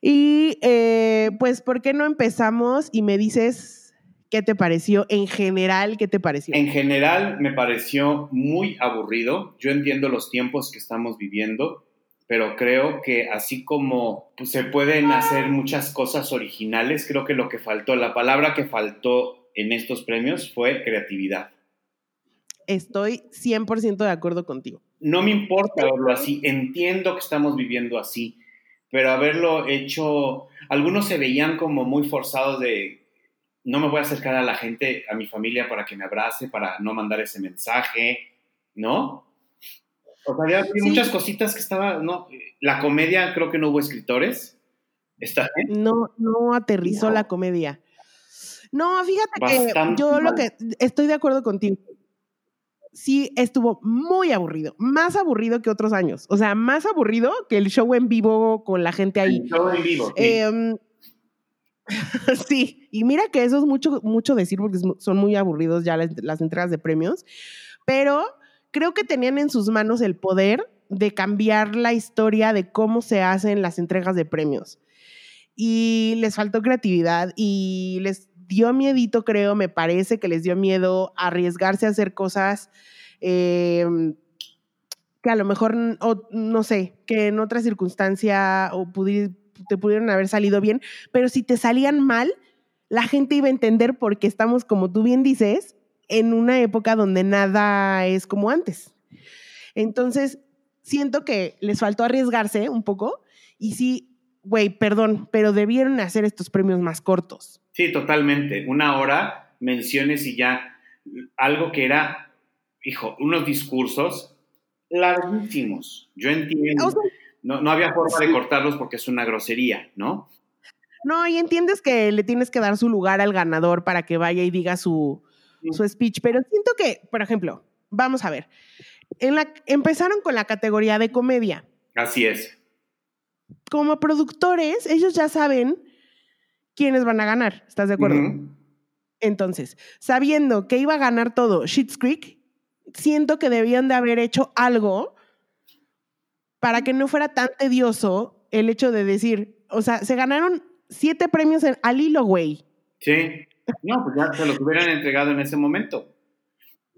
Y eh, pues, ¿por qué no empezamos y me dices qué te pareció en general? ¿Qué te pareció? En general me pareció muy aburrido. Yo entiendo los tiempos que estamos viviendo pero creo que así como pues, se pueden hacer muchas cosas originales, creo que lo que faltó, la palabra que faltó en estos premios fue creatividad. Estoy 100% de acuerdo contigo. No me importa verlo así, entiendo que estamos viviendo así, pero haberlo hecho, algunos se veían como muy forzados de, no me voy a acercar a la gente, a mi familia para que me abrace, para no mandar ese mensaje, ¿no? O sea, había muchas cositas que estaba, no, la comedia creo que no hubo escritores. ¿Está No, no aterrizó la comedia. No, fíjate que yo lo que estoy de acuerdo contigo. Sí, estuvo muy aburrido, más aburrido que otros años. O sea, más aburrido que el show en vivo con la gente ahí. El show en vivo. Sí. Em, [LAUGHS] sí, y mira que eso es mucho, mucho decir porque son muy aburridos ya las entregas de premios, pero creo que tenían en sus manos el poder de cambiar la historia de cómo se hacen las entregas de premios. Y les faltó creatividad y les dio miedito, creo, me parece que les dio miedo arriesgarse a hacer cosas em, que a lo mejor, no sé, que en otra circunstancia o te pudieron haber salido bien, pero si te salían mal, la gente iba a entender porque estamos, como tú bien dices, en una época donde nada es como antes. Entonces, siento que les faltó arriesgarse un poco Y sí, güey, perdón, pero debieron hacer estos premios más cortos. Sí, totalmente. Una hora, menciones y ya algo que era, hijo, unos discursos larguísimos. Yo entiendo. no, no había forma de cortarlos porque es una grosería, ¿no? No, y entiendes que le tienes que dar su lugar al ganador para que vaya y diga su, su speech, pero siento que, por ejemplo, vamos a ver, en la, empezaron con la categoría de comedia. Así es. Como productores, ellos ya saben quiénes van a ganar, ¿estás de acuerdo? Entonces, sabiendo que iba a ganar todo Shit's Creek, siento que debían de haber hecho algo para que no fuera tan tedioso el hecho de decir, o sea, se ganaron siete premios en, al hilo, güey. Sí. No, pues ya se los hubieran entregado en ese momento.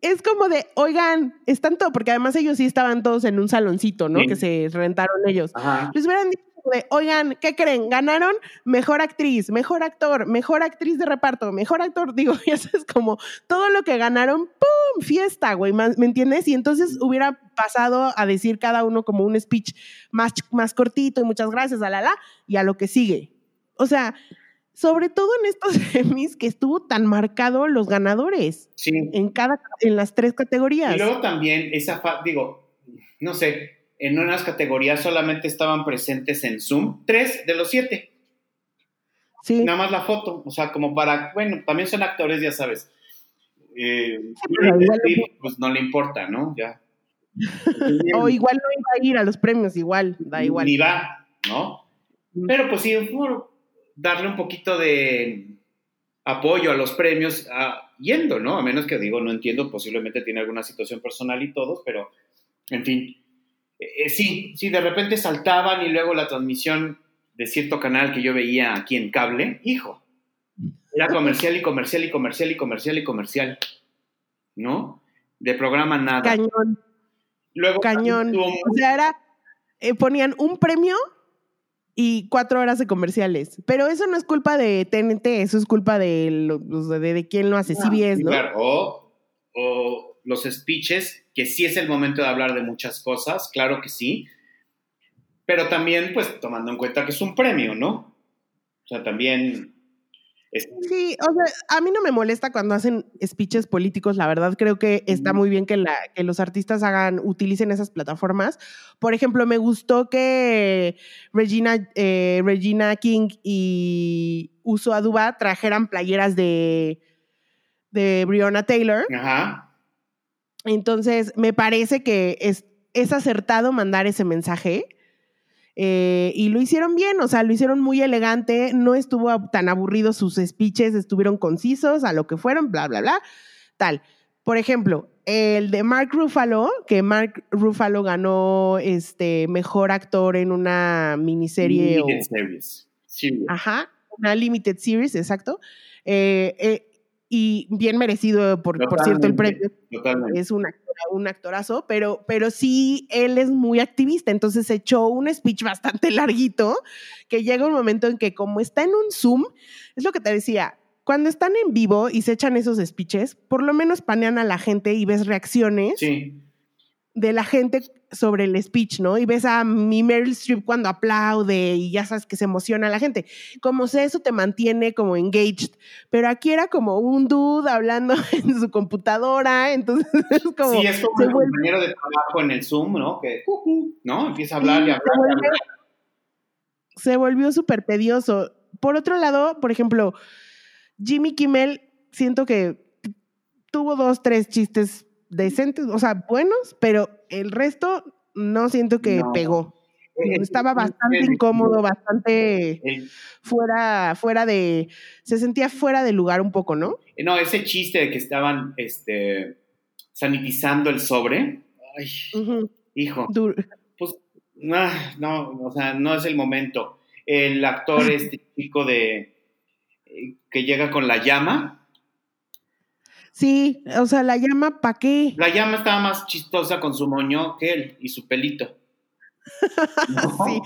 Es como de, oigan, están todos, porque además ellos sí estaban todos en un saloncito, ¿no? Que se rentaron ellos. Les hubieran dicho de, oigan, ¿qué creen? Ganaron mejor actriz, mejor actor, mejor actriz de reparto, mejor actor. [LAUGHS] Digo, ya sabes, como todo lo que ganaron, ¡pum! Fiesta, güey, ¿me entiendes? Y entonces hubiera pasado a decir cada uno como un speech más, más cortito y muchas gracias, a la la, y a lo que sigue. O sea, sobre todo en estos [LAUGHS] semis que estuvo tan marcado los ganadores. Sí. En cada, en las tres categorías. Y luego también esa, digo, no sé, en unas categorías solamente estaban presentes en Zoom tres de los siete. Sí. Nada más la foto, o sea, como para, bueno, también son actores, ya sabes. Eh, pues no le importa, ¿no? Ya. [LAUGHS] o igual no iba a ir a los premios, igual, da igual. Ni va, ¿no? Pero pues sí, darle un poquito de apoyo a los premios yendo, ¿no? A menos que digo, no entiendo, posiblemente tiene alguna situación personal y todo, pero en fin. Eh, eh, sí, sí, de repente saltaban y luego la transmisión de cierto canal que yo veía aquí en cable, hijo, era comercial y comercial y comercial y comercial y comercial, ¿no? De programa nada. Cañón. Luego Cañón. O sea, era, eh, ponían un premio y cuatro horas de comerciales. Pero eso no es culpa de TNT, eso es culpa de, de, de, quién lo hace, CBS, ¿no? Claro, o, o, los speeches, que sí es el momento de hablar de muchas cosas, claro que sí, pero también, pues, tomando en cuenta que es un premio, ¿no? O sea, también Sí, o sea, a mí no me molesta cuando hacen speeches políticos, la verdad creo que está muy bien que, la, que los artistas hagan, utilicen esas plataformas. Por ejemplo, me gustó que Regina, eh, Regina King y Uso Aduba trajeran playeras de, de Breonna Taylor. Ajá. Entonces, me parece que es, es acertado mandar ese mensaje. Eh, y lo hicieron bien, o sea, lo hicieron muy elegante, no estuvo tan aburrido sus speeches, estuvieron concisos a lo que fueron, bla, bla, bla, tal. Por ejemplo, el de Mark Ruffalo, que Mark Ruffalo ganó este mejor actor en una miniserie. Limited series. Ajá, una limited series, exacto. Eh, eh, y bien merecido, por, por cierto, el premio. Totalmente. Es un, un actorazo, pero, pero sí, él es muy activista, entonces echó un speech bastante [LAUGHS] larguito, que llega un momento en que como está en un Zoom, es lo que te decía, cuando están en vivo y se echan esos speeches, por lo menos panean a la gente y ves reacciones. Sí de la gente sobre el speech, ¿no? Y ves a mi Meryl Streep cuando aplaude y ya sabes que se emociona la gente. Como sé, eso te mantiene como engaged, pero aquí era como un dude hablando [LAUGHS] en su computadora, entonces [LAUGHS] es como... Sí, es como un compañero de trabajo en el Zoom, ¿no? Que, ¿no? Empieza a hablar y hablar. Se, hablar. se volvió súper tedioso. Por otro lado, por ejemplo, Jimmy Kimmel, siento que tuvo dos, tres chistes decentes, o sea, buenos, pero el resto no siento que pegó. Eh, Estaba bastante incómodo, bastante fuera, fuera de, se sentía fuera de lugar un poco, ¿no? No, ese chiste de que estaban, este, sanitizando el sobre, ay, hijo, pues, no, o sea, no es el momento. El actor, [LAUGHS] este chico de, eh, que llega con la llama, Sí, o sea, la llama, ¿para qué? La llama estaba más chistosa con su moño que él y su pelito. [LAUGHS] Sí,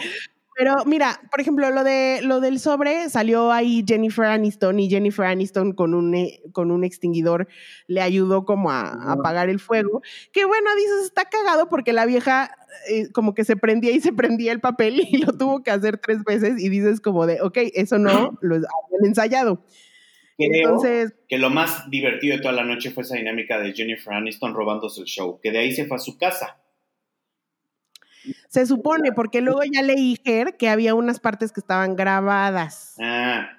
Pero mira, por ejemplo, lo de lo del sobre salió ahí Jennifer Aniston y Jennifer Aniston con un eh, con un extinguidor le ayudó como a, a apagar el fuego. Que bueno, dices, está cagado porque la vieja eh, como que se prendía y se prendía el papel y lo tuvo que hacer tres veces y dices como de, ok, eso no lo habían ensayado. Entonces, que lo más divertido de toda la noche fue esa dinámica de Jennifer Aniston robándose el show, que de ahí se fue a su casa. Se supone, porque luego ya leí Ger que había unas partes que estaban grabadas. Ah,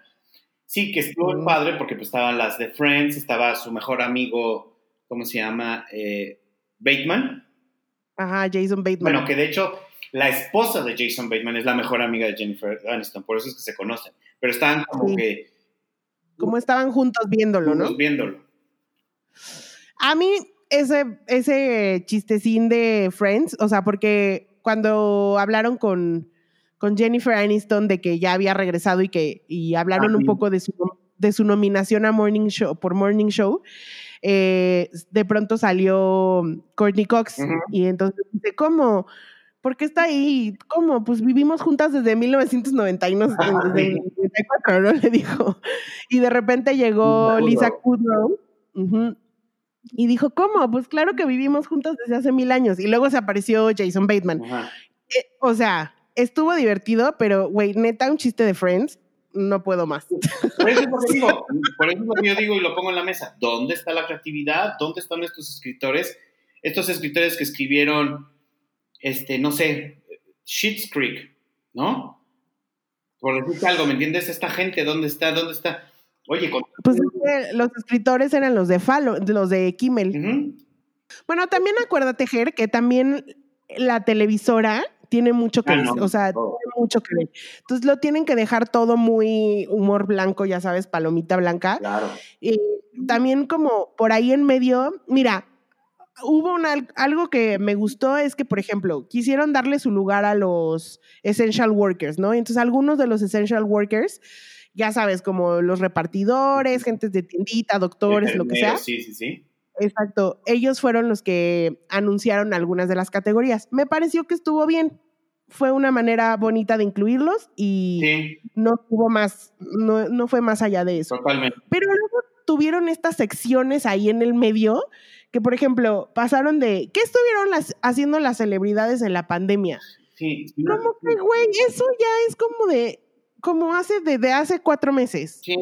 sí, que estuvo mm. padre porque pues estaban las de Friends, estaba su mejor amigo, ¿cómo se llama? Eh, Bateman. Ajá, Jason Bateman. Bueno, que de hecho la esposa de Jason Bateman es la mejor amiga de Jennifer Aniston, por eso es que se conocen. Pero estaban como que... Como estaban juntos viéndolo, juntos viéndolo. A mí ese, ese chistecín de Friends, o sea, porque cuando hablaron con, con Jennifer Aniston de que ya había regresado y que y hablaron un poco de su, de su nominación a Morning Show por Morning Show, eh, de pronto salió Courtney Cox y entonces dice, ¿cómo? ¿Por qué está ahí? ¿Cómo? Pues vivimos juntas desde 1991, [LAUGHS] desde 1994, ¿no? Le dijo. Y de repente llegó Lisa Kudrow. Y dijo, ¿cómo? Pues claro que vivimos juntos desde hace mil años. Y luego se apareció Jason Bateman. Eh, o sea, estuvo divertido, pero, güey, neta, un chiste de Friends, no puedo más. Por eso, es lo que digo, [LAUGHS] por eso yo digo y lo pongo en la mesa. ¿Dónde está la creatividad? ¿Dónde están estos escritores? Estos escritores que escribieron, este, no sé, Shit's Creek, ¿no? Por decirte algo, ¿me entiendes? Esta gente, ¿dónde está? ¿Dónde está? Oye, pues los escritores eran los de Falo, los de Kimmel. Bueno, también acuérdate, Ger, que también la televisora tiene mucho que ah, o sea, tiene mucho que ver. Entonces lo tienen que dejar todo muy humor blanco, ya sabes, palomita blanca. Claro. Y también como por ahí en medio, mira, hubo algo que me gustó es que, por ejemplo, quisieron darle su lugar a los essential workers, ¿no? Entonces algunos de los essential workers ya sabes, como los repartidores, gentes de tiendita, doctores, lo que sea. Sí, sí, sí. Exacto. Ellos fueron los que anunciaron algunas de las categorías. Me pareció que estuvo bien. Fue una manera bonita de incluirlos y no tuvo más, no, no fue más allá de eso. Totalmente. Pero luego tuvieron estas secciones ahí en el medio que, por ejemplo, pasaron de, ¿qué estuvieron las, haciendo las celebridades en la pandemia? Sí. Como que, güey, eso ya es como de, como hace desde hace cuatro meses. Sí,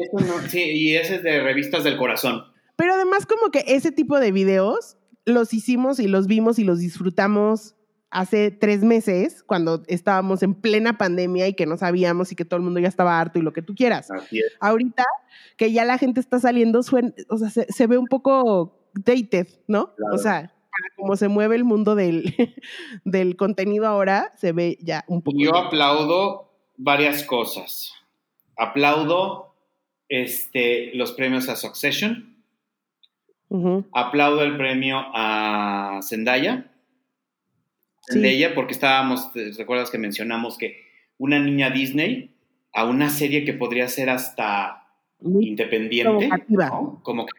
sí, y ese es de revistas del corazón. Pero además como que ese tipo de videos los hicimos y los vimos y los disfrutamos hace tres meses, cuando estábamos en plena pandemia y que no sabíamos y que todo el mundo ya estaba harto y lo que tú quieras. Así es. Ahorita que ya la gente está saliendo, o sea, se, ve un poco dated, ¿no? O sea, como se mueve el mundo del, [LAUGHS] del contenido ahora, se ve ya un poco. Yo aplaudo varias cosas. Aplaudo este, los premios a Succession. Aplaudo el premio a Zendaya. Zendaya, porque estábamos, recuerdas que mencionamos que una niña Disney a una serie que podría ser hasta independiente, ¿no? como que,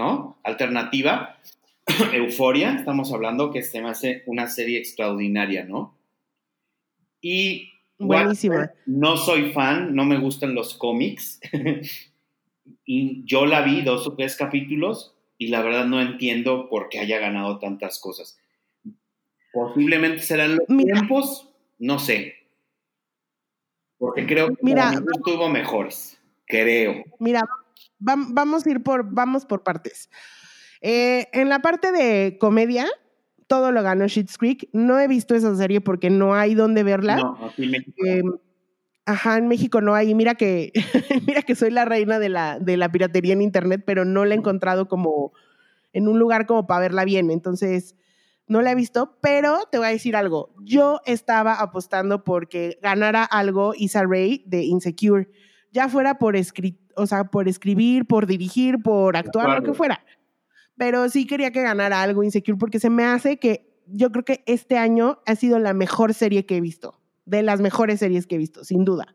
¿no? Alternativa. [COUGHS] Euforia, estamos hablando que se me hace una serie extraordinaria, ¿no? Y Buenísima. No soy fan, no me gustan los cómics. [LAUGHS] y yo la vi dos o tres capítulos y la verdad no entiendo por qué haya ganado tantas cosas. Posiblemente serán los tiempos, no sé. Porque creo que Mira, tuvo mejores, creo. Mira, vamos a ir por, vamos por partes. Eh, en la parte de comedia, todo lo ganó Schitt's Creek. No he visto esa serie porque no hay dónde verla. No, aquí en México. Em, ajá, en México no hay. Mira que, [LAUGHS] mira que soy la reina de la, de la piratería en internet, pero no la he encontrado como en un lugar como para verla bien. Entonces, no la he visto, pero te voy a decir algo. Yo estaba apostando porque ganara algo Isa Rae de Insecure, ya fuera por, o sea, por escribir, por dirigir, por actuar, lo que fuera pero sí quería que ganara algo Insecure porque se me hace que yo creo que este año ha sido la mejor serie que he visto, de las mejores series que he visto, sin duda.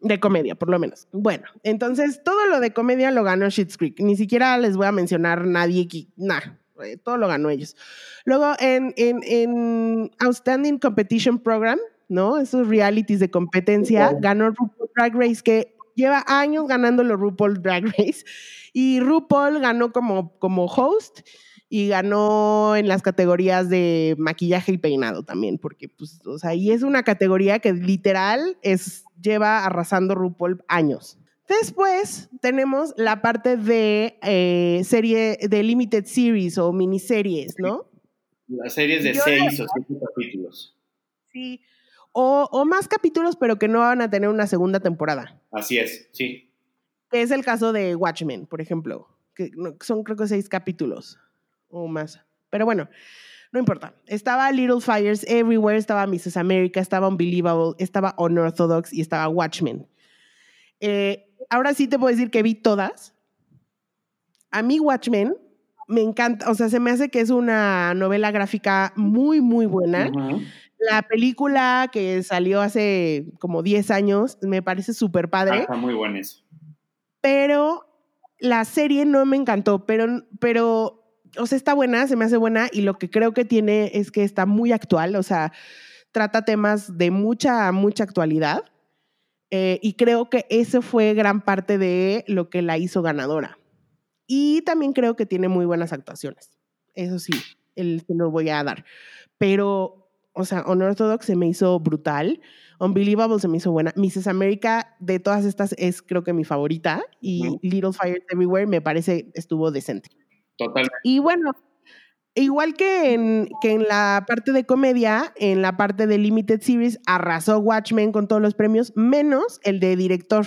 De comedia, por lo menos. Bueno, entonces todo lo de comedia lo ganó Schitt's Creek. Ni siquiera les voy a mencionar nadie aquí. Nada, todo lo ganó ellos. Luego en, en, en Outstanding Competition Program, ¿no? Esos realities de competencia, ganó RuPaul Drag Race, que lleva años ganando los RuPaul Drag Race. [LAUGHS] Y RuPaul ganó como, como host y ganó en las categorías de maquillaje y peinado también, porque pues, o sea, y es una categoría que literal es, lleva arrasando RuPaul años. Después tenemos la parte de eh, serie de limited series o miniseries, ¿no? Las series de seis o siete capítulos. Sí, o, o, más capítulos, pero que no van a tener una segunda temporada. Así es, sí. es el caso de Watchmen, por ejemplo, que son creo que seis capítulos o más. Pero bueno, no importa. Estaba Little Fires Everywhere, estaba Mrs. America, estaba Unbelievable, estaba Unorthodox y estaba Watchmen. Eh, ahora sí te puedo decir que vi todas. A mí Watchmen me encanta, o sea, se me hace que es una novela gráfica muy, muy buena. La película que salió hace como 10 años me parece súper padre. Ah, está muy buena Pero la serie no me encantó, pero, pero o sea, está buena, se me hace buena y lo que creo que tiene es que está muy actual, o sea, trata temas de mucha, mucha actualidad. Eh, y creo que eso fue gran parte de lo que la hizo ganadora. Y también creo que tiene muy buenas actuaciones. Eso sí, el, se lo voy a dar. Pero, o sea, Unorthodox se me hizo brutal. Unbelievable se me hizo buena. Mrs. America, de todas estas, es creo que mi favorita. Y Little Fires Everywhere me parece estuvo decente. Totalmente. Y bueno, igual que en, que en la parte de comedia, en la parte de Limited Series, arrasó Watchmen con todos los premios, menos el de director.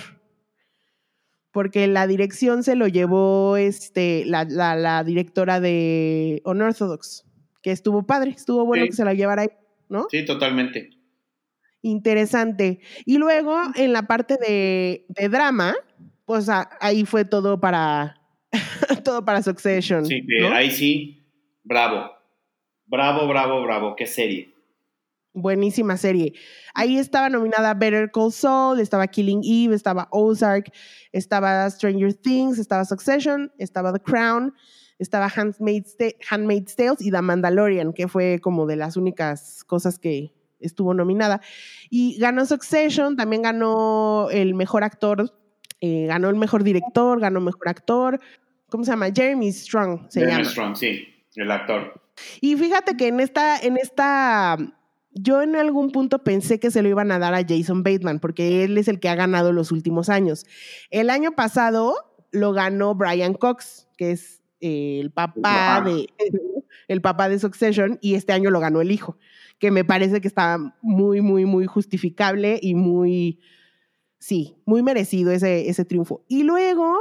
Porque la dirección se lo llevó este, la, la, directora de Unorthodox, que estuvo padre, estuvo bueno que se la llevara ahí, ¿no? Sí, totalmente. Interesante. Y luego en la parte de, de drama, pues ahí fue todo para, [LAUGHS] todo para Succession. Sí, ahí sí, bravo. Bravo, bravo, bravo. Qué serie. Buenísima serie. Ahí estaba nominada Better Call Saul, estaba Killing Eve, estaba Ozark, estaba Stranger Things, estaba Succession, estaba The Crown, estaba Handmaid's, Handmaid's Tales y The Mandalorian, que fue como de las únicas cosas que estuvo nominada. Y ganó Succession, también ganó el mejor actor, eh, ganó el mejor director, ganó mejor actor, ¿cómo se llama? Jeremy Strong se Jeremy Strong, sí, el actor. Y fíjate que en esta, en esta, yo en algún punto pensé que se lo iban a dar a Jason Bateman, porque él es el que ha ganado los últimos años. El año pasado lo ganó Brian Cox, que es el papá de [LAUGHS] el papá de Succession, y este año lo ganó el hijo, que me parece que está muy, muy, muy justificable y muy, sí, muy merecido ese, ese triunfo. Y luego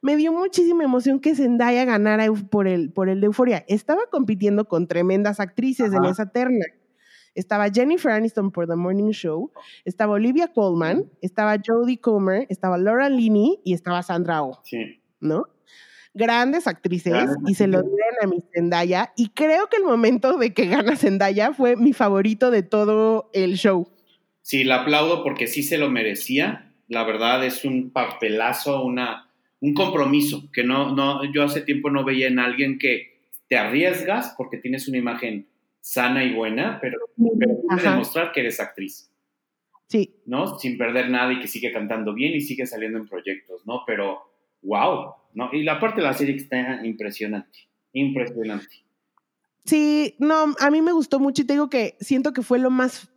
me dio muchísima emoción que Zendaya ganara por el, por el de Euforia. Estaba compitiendo con tremendas actrices en esa terna. Estaba Jennifer Aniston por The Morning Show, estaba Olivia Colman, estaba Jodie Comer, estaba Laura Linney y estaba Sandra Oh. Sí. ¿No? Grandes actrices y se lo dieron a mi Zendaya. Y creo que el momento de que gana Zendaya fue mi favorito de todo el show. Sí, la aplaudo porque sí se lo merecía. La verdad es un papelazo, una un compromiso que no, no, yo hace tiempo no veía en alguien que te arriesgas porque tienes una imagen sana y buena, pero, pero demostrar que eres actriz. Sí. ¿No? Sin perder nada y que sigue cantando bien y sigue saliendo en proyectos, ¿no? Pero, wow, ¿no? Y la parte de la serie está impresionante, impresionante. Sí, no, a mí me gustó mucho y te digo que siento que fue lo más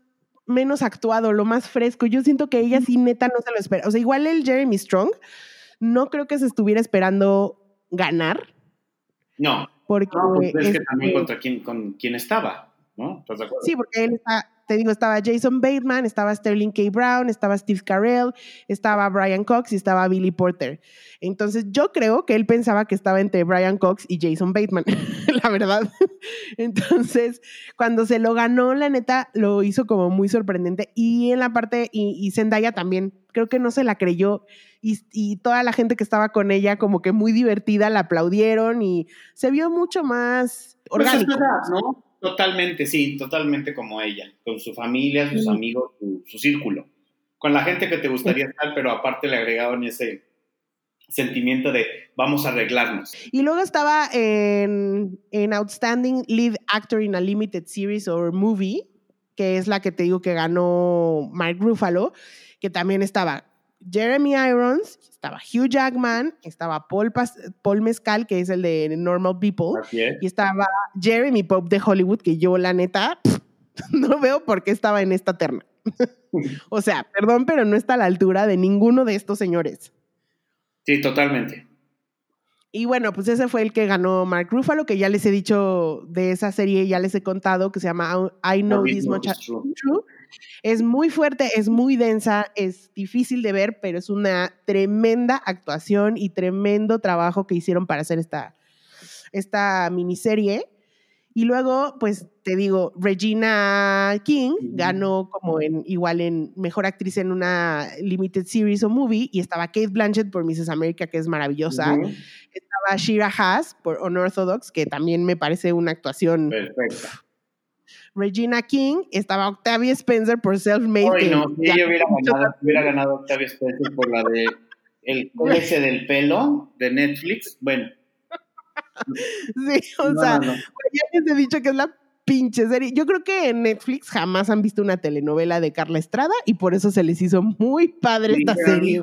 menos actuado, lo más fresco. Yo siento que ella sí neta no se lo espera. O sea, igual el Jeremy Strong, no creo que se estuviera esperando ganar. No. Porque pues es, que también contra quién, con quién estaba, ¿no? Sí, porque él está, te digo, estaba Jason Bateman, estaba Sterling K. Brown, estaba Steve Carell, estaba Brian Cox y estaba Billy Porter. Entonces yo creo que él pensaba que estaba entre Brian Cox y Jason Bateman, [LAUGHS] la verdad. [LAUGHS] Entonces, cuando se lo ganó, la neta, lo hizo como muy sorprendente. Y en la parte, y, y Zendaya también, creo que no se la creyó. Y, y, toda la gente que estaba con ella, como que muy divertida, la aplaudieron y se vio mucho más pues orgánico. ¿no? Totalmente, sí, totalmente como ella, con su familia, sus amigos, su, círculo, con la gente que te gustaría estar, pero aparte le agregaban ese sentimiento de vamos a arreglarnos. Y luego estaba en, en Outstanding Lead Actor in a Limited Series or Movie, que es la que te digo que ganó Mark Ruffalo, que también estaba Jeremy Irons, estaba Hugh Jackman, estaba Paul, Paul Mescal, que es el de Normal People, y estaba Jeremy Pope de Hollywood, que yo la neta [LAUGHS] no veo por qué estaba en esta terna. [LAUGHS] o sea, perdón, pero no está a la altura de ninguno de estos señores. Sí, totalmente. Y bueno, pues ese fue el que ganó Mark Ruffalo, que ya les he dicho de esa serie, ya les he contado, que se llama I Know This Much True. Es muy fuerte, es muy densa, es difícil de ver, pero es una tremenda actuación y tremendo trabajo que hicieron para hacer esta, esta miniserie. Y luego, pues te digo, Regina King ganó como en igual en mejor actriz en una limited series o movie y estaba Kate Blanchett por Mrs. America que es maravillosa. Estaba Shira Haas por Unorthodox que también me parece una actuación perfecta. Regina King, estaba Octavia Spencer por Self Made. Ay, no, si ella hubiera ganado, hubiera ganado Octavia Spencer por la de El ese del pelo de Netflix. Bueno. Sí, o sea, ya les he dicho que es la pinche serie. Yo creo que en Netflix jamás han visto una telenovela de Carla Estrada y por eso se les hizo muy padre esta serie.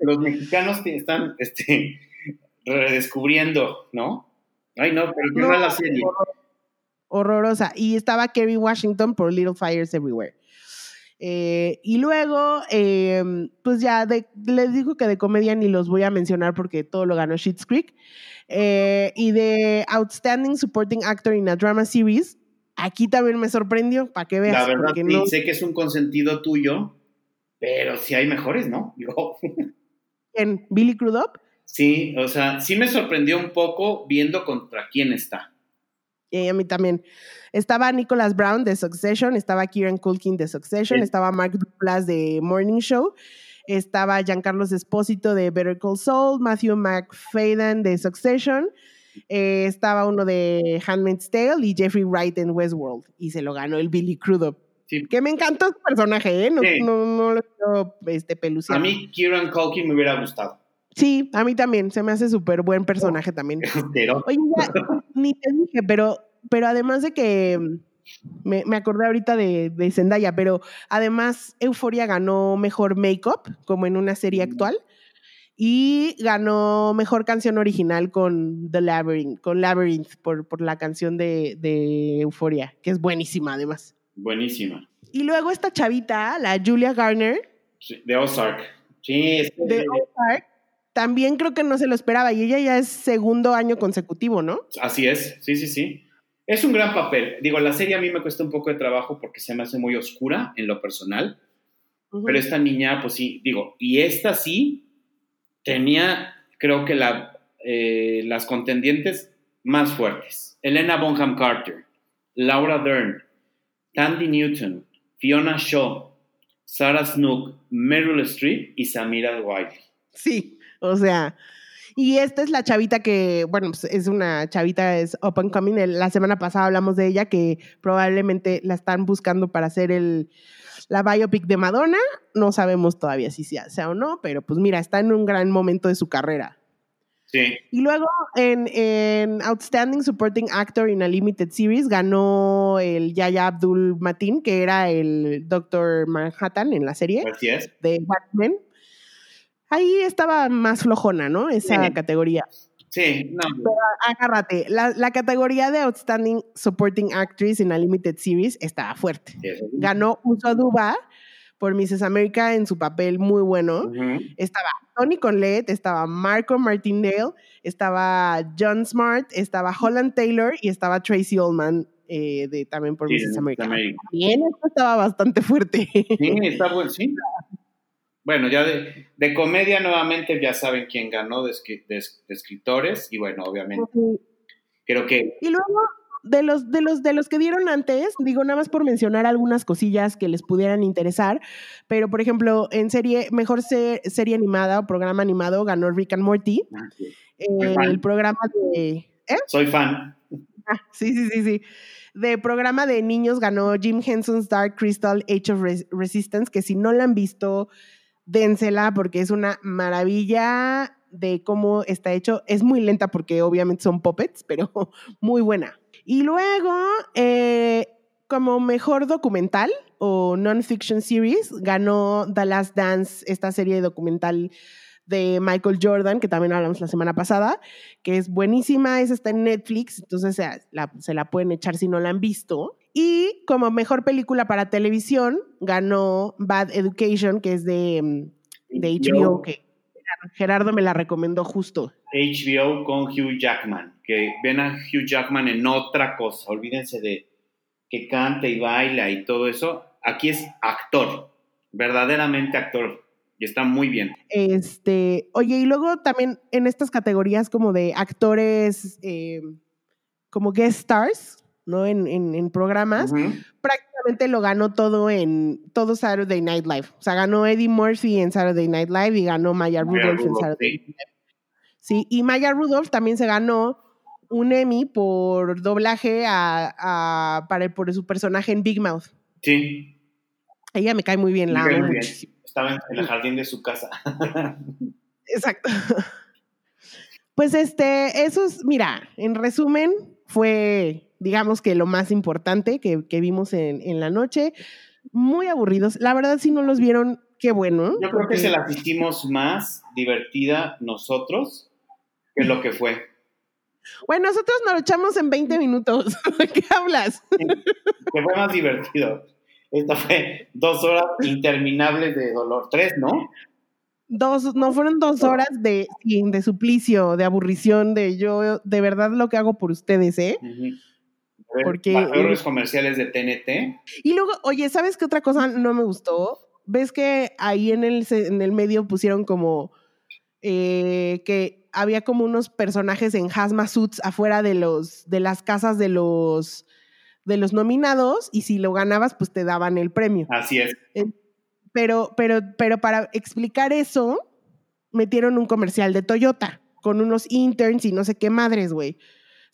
Los mexicanos están este, redescubriendo, ¿no? Ay, no, pero qué no, la serie. Horrorosa. Y estaba Kerry Washington por Little Fires Everywhere. Eh, y luego, em, pues ya les digo que de comedia ni los voy a mencionar porque todo lo ganó Schitt's Creek. Eh, y de Outstanding Supporting Actor in a Drama Series, aquí también me sorprendió, para que veas. La verdad, sí, sé que es un consentido tuyo, pero sí hay mejores, ¿no? [LAUGHS] ¿En Billy Crudup? Sí, o sea, sí me sorprendió un poco viendo contra quién está. Y a mí también. Estaba Nicholas Brown de Succession, estaba Kieran Culkin de Succession, estaba Mark Duplass de Morning Show, estaba Giancarlo Espósito de Better Call Saul, Matthew McFadden de Succession, eh, estaba uno de Handmaid's Tale y Jeffrey Wright en Westworld. Y se lo ganó el Billy Crudup. Que me encantó su personaje, ¿eh? No, no, lo quiero este, peluciar. A mí Kieran Culkin me hubiera gustado. Sí, a mí también. Se me hace súper buen personaje también. [LAUGHS] Oye, ni te dije, pero, pero además de que me, me acordé ahorita de, de, Zendaya, pero además Euforia ganó mejor make-up, como en una serie actual, y ganó mejor canción original con The Labyrinth, con Labyrinth, por, por la canción de, de Euforia, que es buenísima además. Buenísima. Y luego esta chavita, la Julia Garner. de Ozark. Sí, es de Ozark. También creo que no se lo esperaba y ella ya es segundo año consecutivo, ¿no? Así es, sí, sí, sí. Es un gran papel. Digo, la serie a mí me cuesta un poco de trabajo porque se me hace muy oscura en lo personal. Pero esta niña, pues sí, digo, y esta sí tenía, creo que la, eh, las contendientes más fuertes. Elena Bonham Carter, Laura Dern, Tandy Newton, Fiona Shaw, Sarah Snook, Meryl Streep y Samira Wiley. Sí, o sea, y esta es la chavita que, bueno, pues es una chavita, es up and coming. La semana pasada hablamos de ella, que probablemente la están buscando para hacer el, la biopic de Madonna. No sabemos todavía si sea, sea o no, pero pues mira, está en un gran momento de su carrera. Sí. Y luego en, en, Outstanding Supporting Actor in a Limited Series ganó el Yaya Abdul Matin, que era el Doctor Manhattan en la serie de Batman ahí estaba más flojona, ¿no? Esa categoría. Sí, no. Pero agárrate, la, categoría de Outstanding Supporting Actress in a Limited Series estaba fuerte. Ganó Uso Duba por Mrs. America en su papel muy bueno. Estaba Tony Collette, estaba Marco Martindale, estaba John Smart, estaba Holland Taylor y estaba Tracy Ullman eh, de, también por Mrs. America. Bien, esto estaba bastante fuerte. Sí, está bueno, sí. Bueno, ya de, comedia nuevamente ya saben quién ganó de, escritores y bueno, obviamente creo que... Y luego de los, de, los, de los que dieron antes, digo nada más por mencionar algunas cosillas que les pudieran interesar, pero por ejemplo, en serie, mejor serie animada o programa animado ganó Rick and Morty. Ah, el programa de... ¿eh? Soy fan. Ah, sí, sí, sí, sí. De programa de niños ganó Jim Henson's Dark Crystal Age of Resistance, que si no la han visto, dénsela porque es una maravilla de cómo está hecho. Es muy lenta porque obviamente son puppets, pero [LAUGHS] muy buena. Y luego, eh, como mejor documental o non-fiction series, ganó The Last Dance, esta serie documental de Michael Jordan, que también hablamos la semana pasada, que es buenísima, esa está en Netflix, entonces se la pueden echar si no la han visto. Y como mejor película para televisión, ganó Bad Education, que es de, mm, de HBO, que Gerardo me la recomendó justo. HBO con Hugh Jackman, que ven a Hugh Jackman en otra cosa, olvídense de que canta y baila y todo eso. Aquí es actor, verdaderamente actor y está muy bien. Este, oye, y luego también en estas categorías como de actores, eh, como guest stars, ¿no? En, en, programas, prácticamente lo ganó todo en todo Saturday Night Live. O sea, ganó Eddie Murphy en Saturday Night Live y ganó Maya Rudolph, en Saturday Night Live. Sí, y Maya Rudolph también se ganó un Emmy por doblaje a, para, por su personaje en Big Mouth. Sí. Ella me cae muy bien, la amo muchísimo. Estaba en el jardín de su casa. [LAUGHS] Exacto. Pues este, eso es, mira, en resumen, fue, digamos que lo más importante que, vimos en, la noche. Muy aburridos. La verdad, si no los vieron, qué bueno. Yo creo que se la hicimos más divertida nosotros que lo que fue. Bueno, nosotros nos lo echamos en 20 minutos. [LAUGHS] ¿Qué hablas? que fue más divertido. Esta fue dos horas interminables de dolor. Tres, ¿no? Dos, no fueron dos horas de, de suplicio, de aburrición, de yo, de verdad lo que hago por ustedes, ¿eh? Porque. Los comerciales de TNT. Y luego, oye, ¿sabes qué otra cosa no me gustó? ¿Ves que ahí en el, en el medio pusieron como eh, que había como unos personajes en hazmat suits afuera de los de las casas de los de los nominados y si lo ganabas, pues te daban el premio. Así es. Pero, pero, pero para explicar eso, metieron un comercial de Toyota con unos interns y no sé qué madres, güey.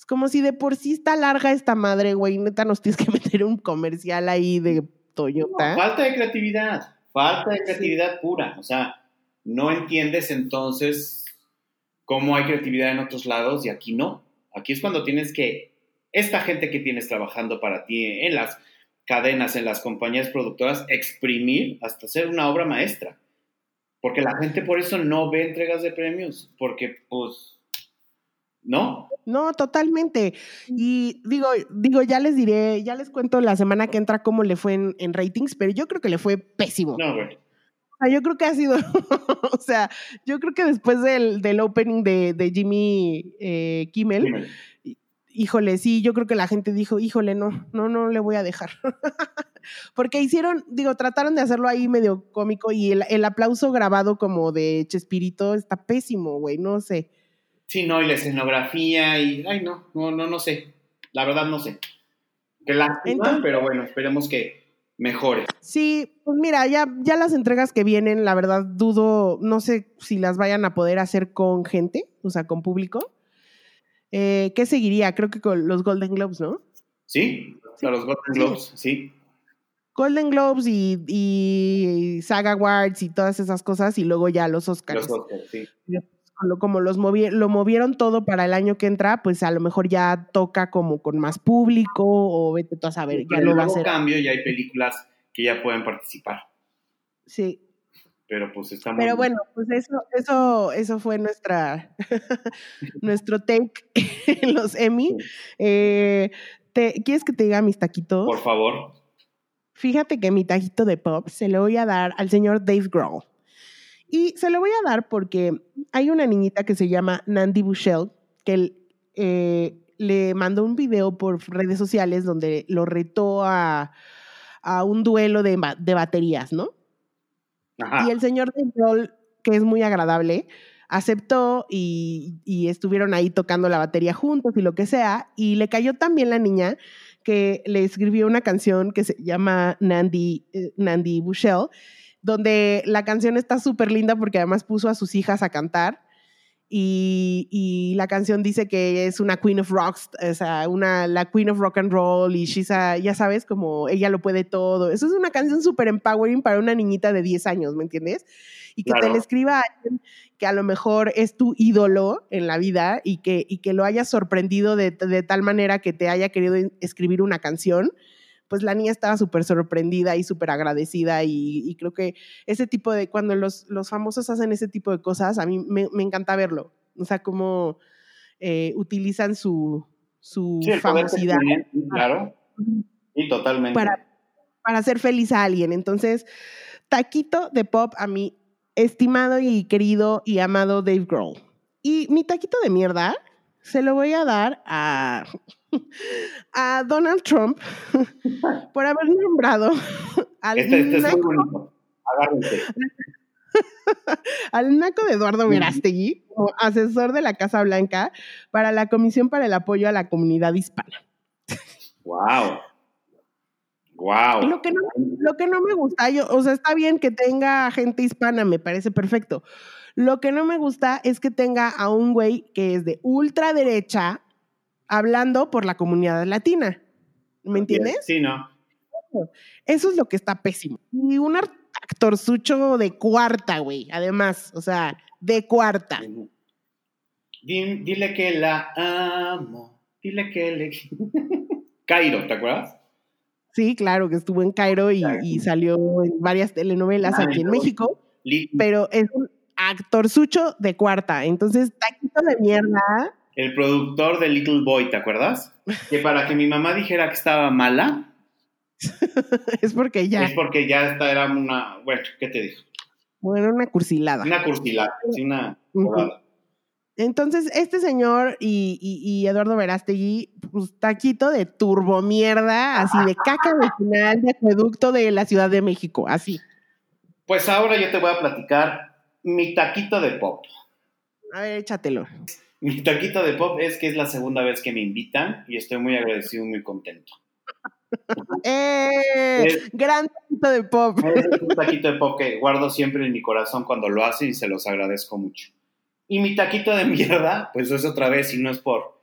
Es como si de por sí está larga esta madre, güey. Neta, nos tienes que [LAUGHS] meter un comercial ahí de Toyota. falta de creatividad, falta de creatividad pura. O sea, no entiendes entonces cómo hay creatividad en otros lados y aquí no. Aquí es cuando tienes que esta gente que tienes trabajando para ti en las cadenas, en las compañías productoras, exprimir hasta hacer una obra maestra. Porque la gente por eso no ve entregas de premios, porque pues, ¿no? No, totalmente. Y digo, digo, ya les diré, ya les cuento la semana que entra cómo le fue en, ratings, pero yo creo que le fue pésimo. No, güey. O sea, yo creo que ha sido, [LAUGHS] o sea, yo creo que después del, del opening de, Jimmy eh, Kimmel híjole, sí, yo creo que la gente dijo, híjole, no, no, no le voy a dejar. [LAUGHS] Porque hicieron, digo, trataron de hacerlo ahí medio cómico y el, aplauso grabado como de Chespirito está pésimo, güey, no sé. Sí, no, y la escenografía y, ay, no, no, no, no sé. La verdad no sé. Qué lástima, pero bueno, esperemos que mejore. Sí, pues mira, ya, ya las entregas que vienen, la verdad dudo, no sé si las vayan a poder hacer con gente, o sea, con público. Eh, ¿Qué seguiría? Creo que con los Golden Globes, ¿no? Sí, los Golden Globes, sí. Golden Globes y, Saga Awards y todas esas cosas, y luego ya los Oscars. Los Oscars, sí. Como, los lo movieron todo para el año que entra, pues a lo mejor ya toca como con más público o vete tú a saber, ya no va a ser. cambio y hay películas que ya pueden participar. Sí, pero pues está Pero bueno, pues eso, eso, eso fue nuestra [LAUGHS] nuestro take [LAUGHS] en los Emmy. Eh, ¿Quieres que te diga mis taquitos? Por favor. Fíjate que mi taquito de pop se lo voy a dar al señor Dave Grohl. Y se lo voy a dar porque hay una niñita que se llama Nandy Bushell que eh, le mandó un video por redes sociales donde lo retó a, a un duelo de, de baterías, ¿no? Y el señor de que es muy agradable, aceptó y, estuvieron ahí tocando la batería juntos y lo que sea. Y le cayó también la niña que le escribió una canción que se llama Nandy, eh, Nandy Bushell, donde la canción está súper linda porque además puso a sus hijas a cantar y, la canción dice que es una queen of rocks, o sea, una, la queen of rock and roll y she's ya sabes, como ella lo puede todo. Eso es una canción súper empowering para una niñita de 10 años, ¿me entiendes? Y que te le escriba a alguien que a lo mejor es tu ídolo en la vida y que, y que lo hayas sorprendido de, de tal manera que te haya querido escribir una canción pues la niña estaba súper sorprendida y súper agradecida y, creo que ese tipo de, cuando los, los famosos hacen ese tipo de cosas, a mí me, encanta verlo. O sea, cómo eh, utilizan su, su famosidad. claro. Y totalmente. Para, para hacer feliz a alguien. Entonces, taquito de pop a mi estimado y querido y amado Dave Grohl. Y mi taquito de mierda se lo voy a dar a, [LAUGHS] a Donald Trump [LAUGHS] por haber nombrado al este, este naco, [LAUGHS] al naco de Eduardo Verástegui como asesor de la Casa Blanca para la Comisión para el Apoyo a la Comunidad Hispana. ¡Wow! Wow. Lo que, no, lo que no me gusta, yo, o sea, está bien que tenga gente hispana, me parece perfecto. Lo que no me gusta es que tenga a un güey que es de ultraderecha hablando por la comunidad latina. ¿Me entiendes? Sí, no. Eso es lo que está pésimo. Y un actorzucho de cuarta, güey, además, o sea, de cuarta. Dile, que la amo, dile que le... [LAUGHS] Cairo, ¿te acuerdas? Sí, claro, que estuvo en Cairo y, y salió en varias telenovelas aquí en México, pero es un actorzucho de cuarta. Entonces, taquito de mierda. El productor de Little Boy, ¿te acuerdas? Que para que mi mamá dijera que estaba mala. [LAUGHS] es porque ya. Es porque ya esta era una. Bueno, ¿qué te dijo? Bueno, una cursilada. Una cursilada, sí, una. Entonces, este señor y, y, Eduardo Verástegui, pues taquito de turbo mierda, así de caca final de acueducto de la Ciudad de México, así. Pues ahora yo te voy a platicar mi taquito de pop. A ver, échatelo. [LAUGHS] Mi taquito de pop es que es la segunda vez que me invitan y estoy muy agradecido y muy contento. [LAUGHS] ¡Eh! gran taquito de pop. [LAUGHS] Es un taquito de pop que guardo siempre en mi corazón cuando lo hacen y se los agradezco mucho. Y mi taquito de mierda, pues es otra vez, y no es por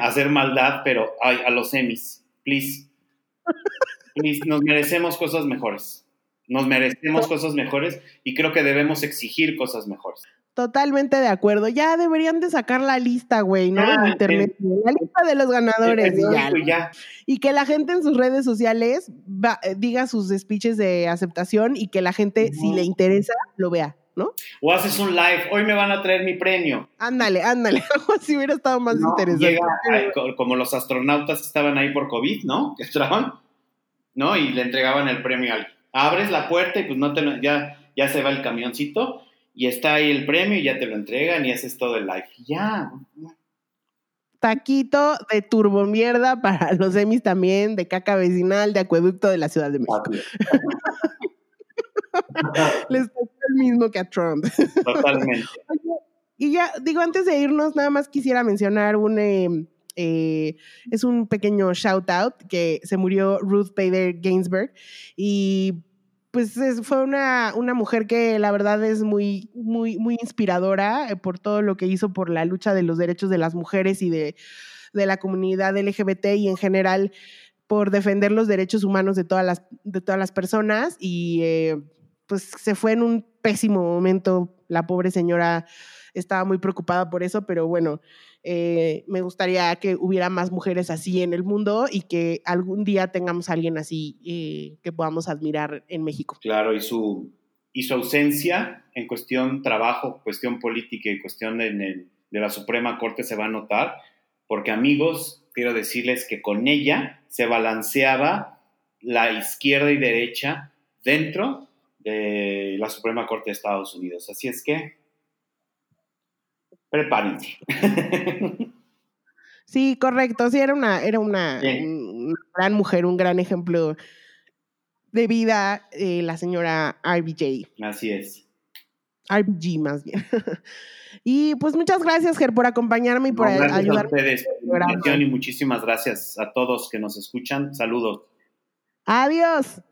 hacer maldad, pero ay, a los semis, please. Please, nos merecemos cosas mejores. Nos merecemos cosas mejores y creo que debemos exigir cosas mejores. Totalmente de acuerdo. Ya deberían de sacar la lista, güey, ¿no? en internet. la lista de los ganadores. y, ya. y que la gente en sus redes sociales eh, diga sus speeches de aceptación y que la gente, si le interesa, lo vea. ¿no? O haces un live, hoy me van a traer mi premio. Ándale, ándale, [LAUGHS] si hubiera estado más interesante. como los astronautas que estaban ahí por COVID, ¿no? [LAUGHS] Que estaban, ¿no? Y le entregaban el premio a alguien abres la puerta y pues no te ya, ya se va el camioncito y está ahí el premio y ya te lo entregan y haces todo el live. Ya. Taquito de turbo mierda para [LAUGHS] los semis también, de caca vecinal, de acueducto de la Ciudad de México. [LAUGHS] Les tocó el mismo que a Trump. Totalmente. [LAUGHS] y ya, digo, antes de irnos, nada más quisiera mencionar un... Em, eh, es un pequeño shout out que se murió Ruth Bader Ginsburg y pues fue una, una, mujer que la verdad es muy, muy, muy inspiradora eh, por todo lo que hizo por la lucha de los derechos de las mujeres y de, de la comunidad LGBT y en general por defender los derechos humanos de todas las, de todas las personas y eh, pues se fue en un pésimo momento. La pobre señora estaba muy preocupada por eso, pero bueno, eh, me gustaría que hubiera más mujeres así en el mundo y que algún día tengamos alguien así eh, que podamos admirar en México. Claro, y su, y su ausencia en cuestión trabajo, cuestión política y cuestión de, de la Suprema Corte se va a notar, porque amigos, quiero decirles que con ella se balanceaba la izquierda y derecha dentro de la Suprema Corte de Estados Unidos. Así es que prepárense. [LAUGHS] Sí, correcto. Sí, era una, era una, gran mujer, un gran ejemplo de vida, eh, la señora RBJ. Así es. RBG más bien. [LAUGHS] y pues muchas gracias, Ger, por acompañarme y por ayudarme. A ustedes, y muchísimas gracias a todos que nos escuchan. Saludos. Adiós.